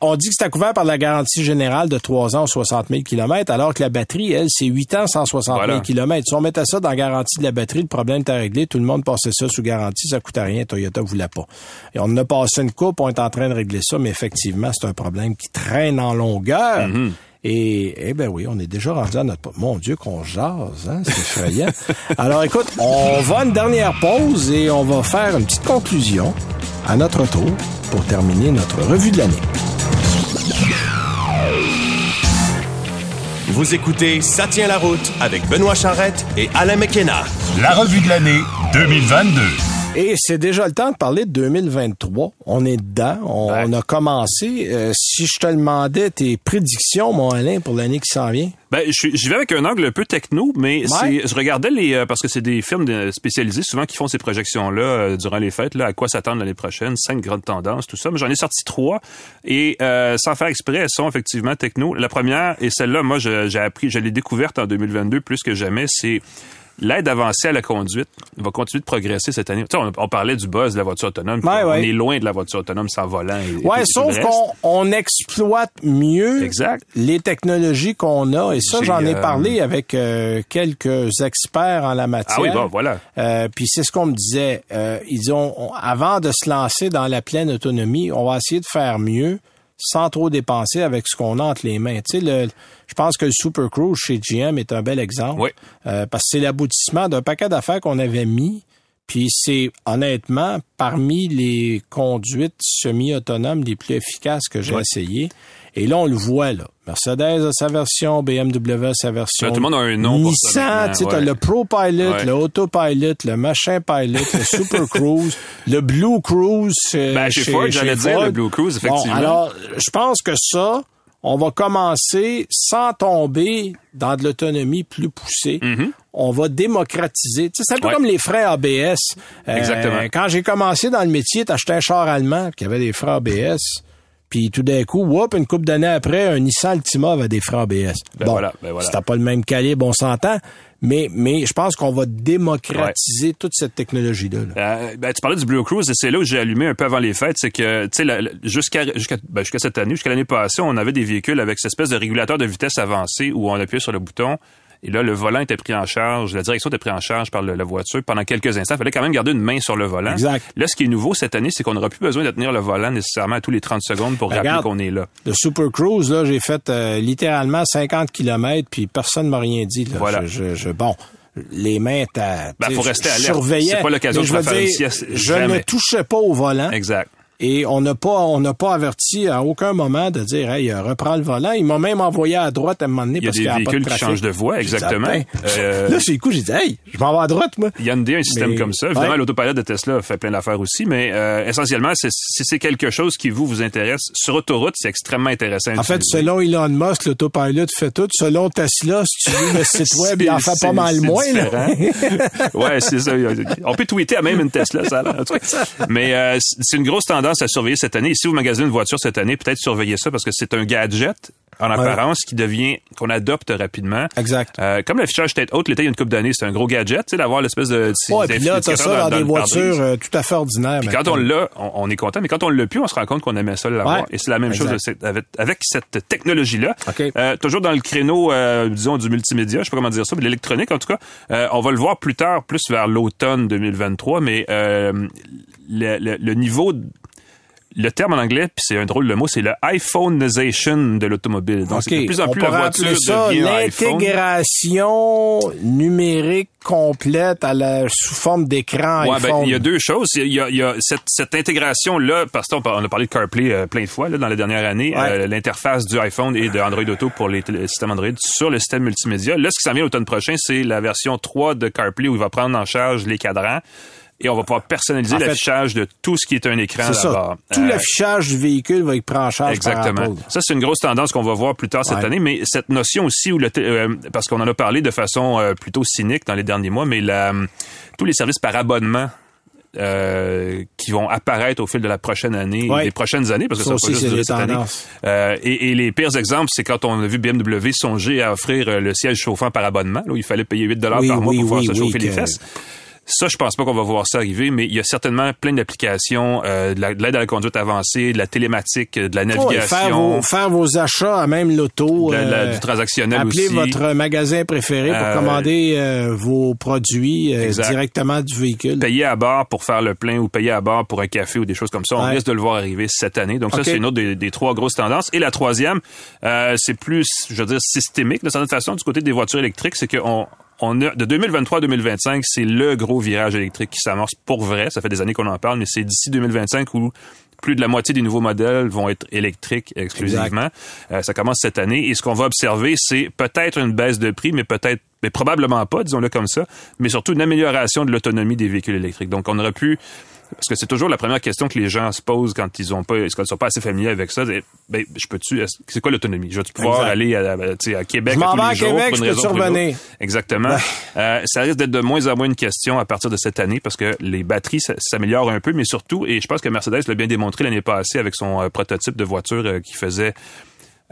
on dit que c'était couvert par la garantie générale de 3 ans, 60 000 km, alors que la batterie, elle, c'est 8 ans, 160 000 Voilà. km. Si on mettait ça dans la garantie de la batterie, le problème était réglé, tout le monde passait ça sous garantie, ça coûtait rien, Toyota voulait pas. Et on a passé une coupe, on est en train de régler ça, mais effectivement, c'est un problème qui traîne en longueur. Mm-hmm. Et, eh ben oui, on est déjà rendu à notre... Mon Dieu, qu'on jase, hein? C'est effrayant. Alors écoute, on va à une dernière pause et on va faire une petite conclusion à notre tour pour terminer notre revue de l'année. Vous écoutez Ça tient la route avec Benoît Charrette et Alain McKenna. La revue de l'année 2022. Et c'est déjà le temps de parler de 2023. On est dedans. On, a commencé. Euh, si je te demandais tes prédictions, mon Alain, pour l'année qui s'en vient. Ben, je- j'y vais avec un angle un peu techno, mais Ouais. je regardais les, euh, parce que c'est des firmes spécialisées souvent qui font ces projections-là euh, durant les fêtes, là, à quoi s'attendre l'année prochaine, cinq grandes tendances, tout ça. Mais j'en ai sorti trois et euh, sans faire exprès, elles sont effectivement techno. La première et celle-là, moi, j'ai appris, je l'ai découverte en 2022 plus que jamais, c'est L'aide avancée à la conduite va continuer de progresser cette année. On, on parlait du buzz de la voiture autonome. Ouais, on ouais. est loin de la voiture autonome sans volant. Et, et Ouais, tout sauf qu'on on exploite mieux Exact. les technologies qu'on a. Et ça, j'en ai euh, parlé avec euh, quelques experts en la matière. Ah oui, bon, voilà. Euh, puis c'est ce qu'on me disait. Euh, ils disent, on- on- avant de se lancer dans la pleine autonomie, on va essayer de faire mieux sans trop dépenser avec ce qu'on a entre les mains. Tu sais, le, je pense que le Super Cruise chez GM est un bel exemple. Oui. Euh, parce que c'est l'aboutissement d'un paquet d'affaires qu'on avait mis. Puis c'est honnêtement parmi les conduites semi-autonomes les plus efficaces que j'ai Ouais. essayé. Et là, on le voit, là. Mercedes a sa version, BMW a sa version. Là, tout le monde a un nom Nissan, tu sais, ouais. le Pro Pilot, Ouais. le Autopilot, le machin Pilot, le Super Cruise, le Blue Cruise. euh, Ben, chez Ford, j'allais dire le Blue Cruise, effectivement. Bon, alors, je pense que ça, on va commencer sans tomber dans de l'autonomie plus poussée. On va démocratiser. Tu sais, c'est un peu. Ouais. comme les freins ABS. Euh, Exactement. Quand j'ai commencé dans le métier, t'achetais un char allemand qui avait des freins ABS. Puis tout d'un coup, whoop, une couple d'années après, un Nissan Altima avait des freins ABS. Ben bon, voilà, ben voilà. c'était pas le même calibre, on s'entend. Mais, mais je pense qu'on va démocratiser toute cette technologie-là. là. Euh, ben, tu parlais du Blue Cruise et c'est là où j'ai allumé un peu avant les fêtes, c'est que tu sais jusqu'à jusqu'à ben, jusqu'à cette année, jusqu'à l'année passée, on avait des véhicules avec cette espèce de régulateur de vitesse avancé où on appuyait sur le bouton et là le volant était pris en charge, la direction était prise en charge par le- la voiture pendant quelques instants. Il fallait quand même garder une main sur le volant. Exact. Là, ce qui est nouveau cette année, c'est qu'on n'aura plus besoin de tenir le volant nécessairement à tous les 30 secondes pour rappeler qu'on est là. Le Super Cruise, là, j'ai fait euh, littéralement 50 km, puis personne m'a rien dit. Là. Voilà. Je, je- je- bon, les mains, t'as... Ben, faut rester alerte. C'est pas l'occasion de faire une dire, sieste, Je jamais. ne touchais pas au volant. Exact. Et on n'a pas, on n'a pas averti à aucun moment de dire, hey, euh, reprends le volant. Il m'a même envoyé à droite à un moment donné Il y a parce des qu'il a pas de véhicules qui changent de voie, dit, exactement. Ah. Euh, Là, sur le coup, j'ai dit, hey, je vais à droite, moi. Hyundai a un système Mais- comme ça. Évidemment, Ouais. l'autopilot de Tesla fait plein d'affaires aussi, mais euh, essentiellement, c'est- si c'est quelque chose qui vous vous intéresse, sur autoroute, c'est extrêmement intéressant. En fait, selon Elon Musk, l'autopilot fait tout. Selon Tesla, si tu lis le site web, il en fait pas mal moins. là. ouais, c'est ça. On peut tweeter à même une Tesla, ça. a l'air. En tout cas. Mais euh, c'est une grosse tendance à surveiller cette année. Et si vous magasinez une voiture cette année, peut-être surveillez ça parce que c'est un gadget en apparence qui devient qu'on adopte rapidement. Exact. Euh, comme l'affichage tête haute, l'été il y a une couple d'années, c'est un gros gadget, tu sais, d'avoir l'espèce de. Ouais, puis là, t'as ça dans, des voitures euh, tout à fait ordinaires. Puis quand on l'a, on, est content, mais quand on l'a plus, on se rend compte qu'on aimait ça l'avoir. Ouais, Et c'est la même exact. chose avec, avec cette technologie-là. OK. Euh, toujours dans le créneau, euh, disons, du multimédia, je sais pas comment dire ça, mais de l'électronique en tout cas. Euh, on va le voir plus tard, plus vers l'automne 2023, mais euh, le, le- le niveau le terme en anglais, puis c'est un drôle de mot, c'est le iPhoneization de l'automobile. Donc, c'est de plus en on plus la pourrait voiture ça l'intégration numérique complète à la, sous forme d'écran Ouais, ben, iPhone. il y a deux choses. Il y a, il y a cette, cette intégration-là, parce qu'on on a parlé de CarPlay euh, plein de fois là, dans les dernières années, Ouais. euh, l'interface du iPhone et de Android Auto pour les, télé- systèmes Android sur le système multimédia. Là, ce qui s'en vient l'automne prochain, c'est la version 3 de CarPlay où il va prendre en charge les cadrans et on va pouvoir personnaliser l'affichage de tout ce qui est un écran ça. là-bas. Tout Euh, l'affichage du véhicule va être pris en charge par Exactement. Apple. Ça, c'est une grosse tendance qu'on va voir plus tard cette Ouais. année, mais cette notion aussi, où le euh, parce qu'on en a parlé de façon euh, plutôt cynique dans les derniers mois, mais la, tous les services par abonnement euh, qui vont apparaître au fil de la prochaine année, Ouais. des prochaines années, parce que Ça ça, va juste cette année. Euh, et, et les pires exemples, c'est quand on a vu BMW songer à offrir euh, le siège chauffant par abonnement, là, où il fallait payer 8 dollars Oui, par mois oui, pour pouvoir oui, se chauffer les fesses. Ça, je pense pas qu'on va voir ça arriver, mais il y a certainement plein d'applications, euh, de la- de l'aide à la conduite avancée, de la télématique, de la Ouais, navigation. faire, vos, faire vos achats à même l'auto. Euh, du transactionnel Appelez aussi. votre magasin préféré pour Euh, commander euh, vos produits euh, directement du véhicule. payer à bord pour faire le plein ou payer à bord pour un café ou des choses comme ça. On Ouais. risque de le voir arriver cette année. Donc ça, c'est une autre des, des trois grosses tendances. Et la troisième, euh, c'est plus, je veux dire, systémique de certaine façon du côté des voitures électriques, c'est qu'on on a, de 2023 à 2025, c'est le gros virage électrique qui s'amorce pour vrai. Ça fait des années qu'on en parle, mais c'est d'ici 2025 où plus de la moitié des nouveaux modèles vont être électriques exclusivement. Euh, ça commence cette année. Et ce qu'on va observer, c'est peut-être une baisse de prix, mais peut-être, mais probablement pas, disons-le comme ça, mais surtout une amélioration de l'autonomie des véhicules électriques. Donc, on aurait pu parce que c'est toujours la première question que les gens se posent quand ils ont pas, ils sont pas assez familiers avec ça? c'est, Ben, je peux-tu, c'est quoi l'autonomie? Je vais pouvoir Exact. aller à, à- à Québec Je à tous vais à les jours Québec, pour une raison pour? Exactement. Euh, ça risque d'être de moins en moins une question à partir de cette année parce que les batteries s'améliorent un peu, mais surtout, et je pense que Mercedes l'a bien démontré l'année passée avec son euh, prototype de voiture euh, qui faisait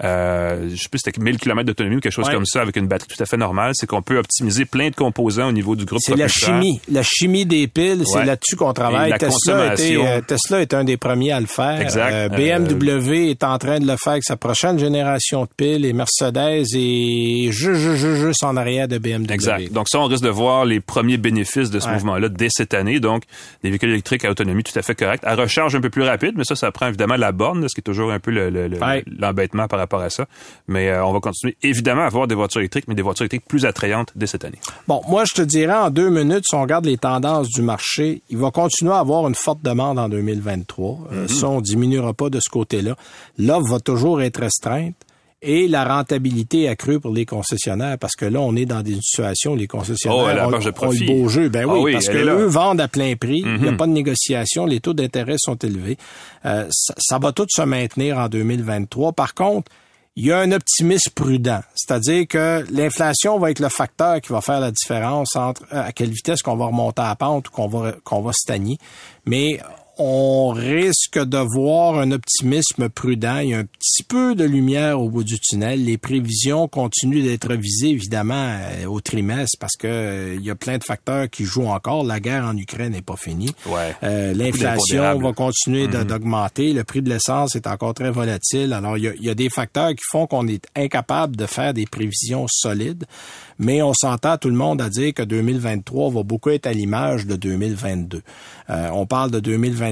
euh, je sais plus, c'était 1000 km d'autonomie ou quelque chose Ouais. comme ça avec une batterie tout à fait normale, c'est qu'on peut optimiser plein de composants au niveau du groupe C'est la chimie. La chimie des piles, c'est là-dessus qu'on travaille. La Tesla, consommation. euh, Tesla est un des premiers à le faire. Exact. Euh, BMW est en train de le faire avec sa prochaine génération de piles et Mercedes est juste, juste, juste, en arrière de BMW. Exact. Donc ça, on risque de voir les premiers bénéfices de ce Ouais. mouvement-là dès cette année. Donc, des véhicules électriques à autonomie tout à fait correcte, à recharge un peu plus rapide, mais ça, ça prend évidemment la borne, ce qui est toujours un peu le- le- le- l'embêtement par rapport à ça. Mais euh, on va continuer évidemment à avoir des voitures électriques, mais des voitures électriques plus attrayantes dès cette année. Bon, moi, je te dirais en deux minutes, si on regarde les tendances du marché, il va continuer à avoir une forte demande en 2023. Euh, ça, on diminuera pas de ce côté-là. L'offre va toujours être restreinte. Et la rentabilité accrue pour les concessionnaires, parce que là, on est dans des situations où les concessionnaires Oh, ont, de le beau jeu. Ben Ah oui, parce que eux vendent à plein prix, il n'y a Mhm. pas de négociation, les taux d'intérêt sont élevés. Euh, ça, ça va tout se maintenir en 2023. Par contre, il y a un optimisme prudent, c'est-à-dire que l'inflation va être le facteur qui va faire la différence entre euh, à quelle vitesse qu'on va remonter à la pente ou qu'on va qu'on va stagner. Mais on risque de voir un optimisme prudent. Il y a un petit peu de lumière au bout du tunnel. Les prévisions continuent d'être révisées, évidemment, euh, au trimestre parce que euh, il y a plein de facteurs qui jouent encore. La guerre en Ukraine n'est pas finie. Ouais. Euh, L'inflation va continuer de- d'augmenter. Le prix de l'essence est encore très volatile. Alors, il y a, il y a des facteurs qui font qu'on est incapable de faire des prévisions solides. Mais on s'entend tout le monde à dire que 2023 va beaucoup être à l'image de 2022. Euh, on parle de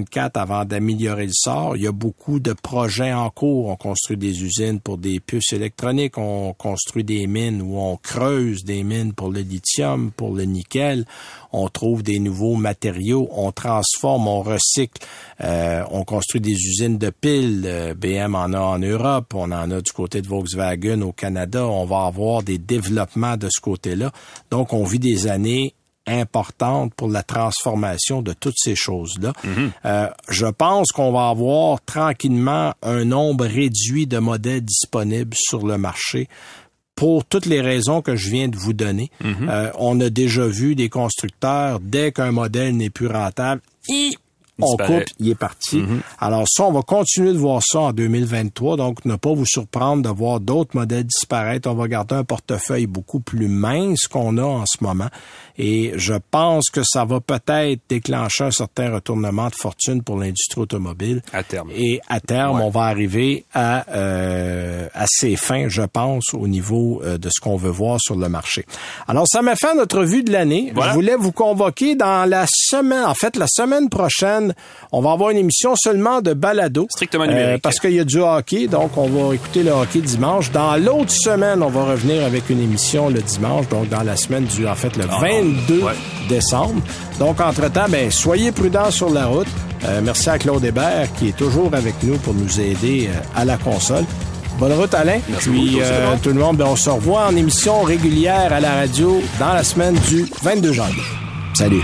2024 avant d'améliorer le sort. Il y a beaucoup de projets en cours. On construit des usines pour des puces électroniques. On construit des mines où on creuse des mines pour le lithium, pour le nickel. On trouve des nouveaux matériaux. On transforme, on recycle. Euh, on construit des usines de piles. Euh, BM en a en Europe. On en a du côté de Volkswagen au Canada. On va avoir des développements de ce côté-là. Donc, on vit des années importantes pour la transformation de toutes ces choses-là. Euh, je pense qu'on va avoir tranquillement un nombre réduit de modèles disponibles sur le marché pour toutes les raisons que je viens de vous donner. Euh, on a déjà vu des constructeurs, dès qu'un modèle n'est plus rentable, on coupe, il est parti. Alors ça, on va continuer de voir ça en 2023. Donc, ne pas vous surprendre de voir d'autres modèles disparaître. On va garder un portefeuille beaucoup plus mince qu'on a en ce moment. Et je pense que ça va peut-être déclencher un certain retournement de fortune pour l'industrie automobile. À terme. Et à terme, Ouais. on va arriver à, euh, à ses fins, je pense, au niveau euh, de ce qu'on veut voir sur le marché. Alors, ça m'a fait notre vue de l'année. Voilà. Je voulais vous convoquer dans la semaine, en fait, la semaine prochaine, on va avoir une émission seulement de balado. Strictement numérique. parce qu'il y a du hockey, donc on va écouter le hockey dimanche. Dans l'autre semaine, on va revenir avec une émission le dimanche, donc dans la semaine du, en fait, le 22 Ouais. décembre. Donc, entre-temps, ben, soyez prudents sur la route. Euh, merci à Claude Hébert qui est toujours avec nous pour nous aider euh, à la console. Bonne route, Alain. Merci Puis, beaucoup, euh, tout le monde, ben, on se revoit en émission régulière à la radio dans la semaine du 22 janvier. Salut.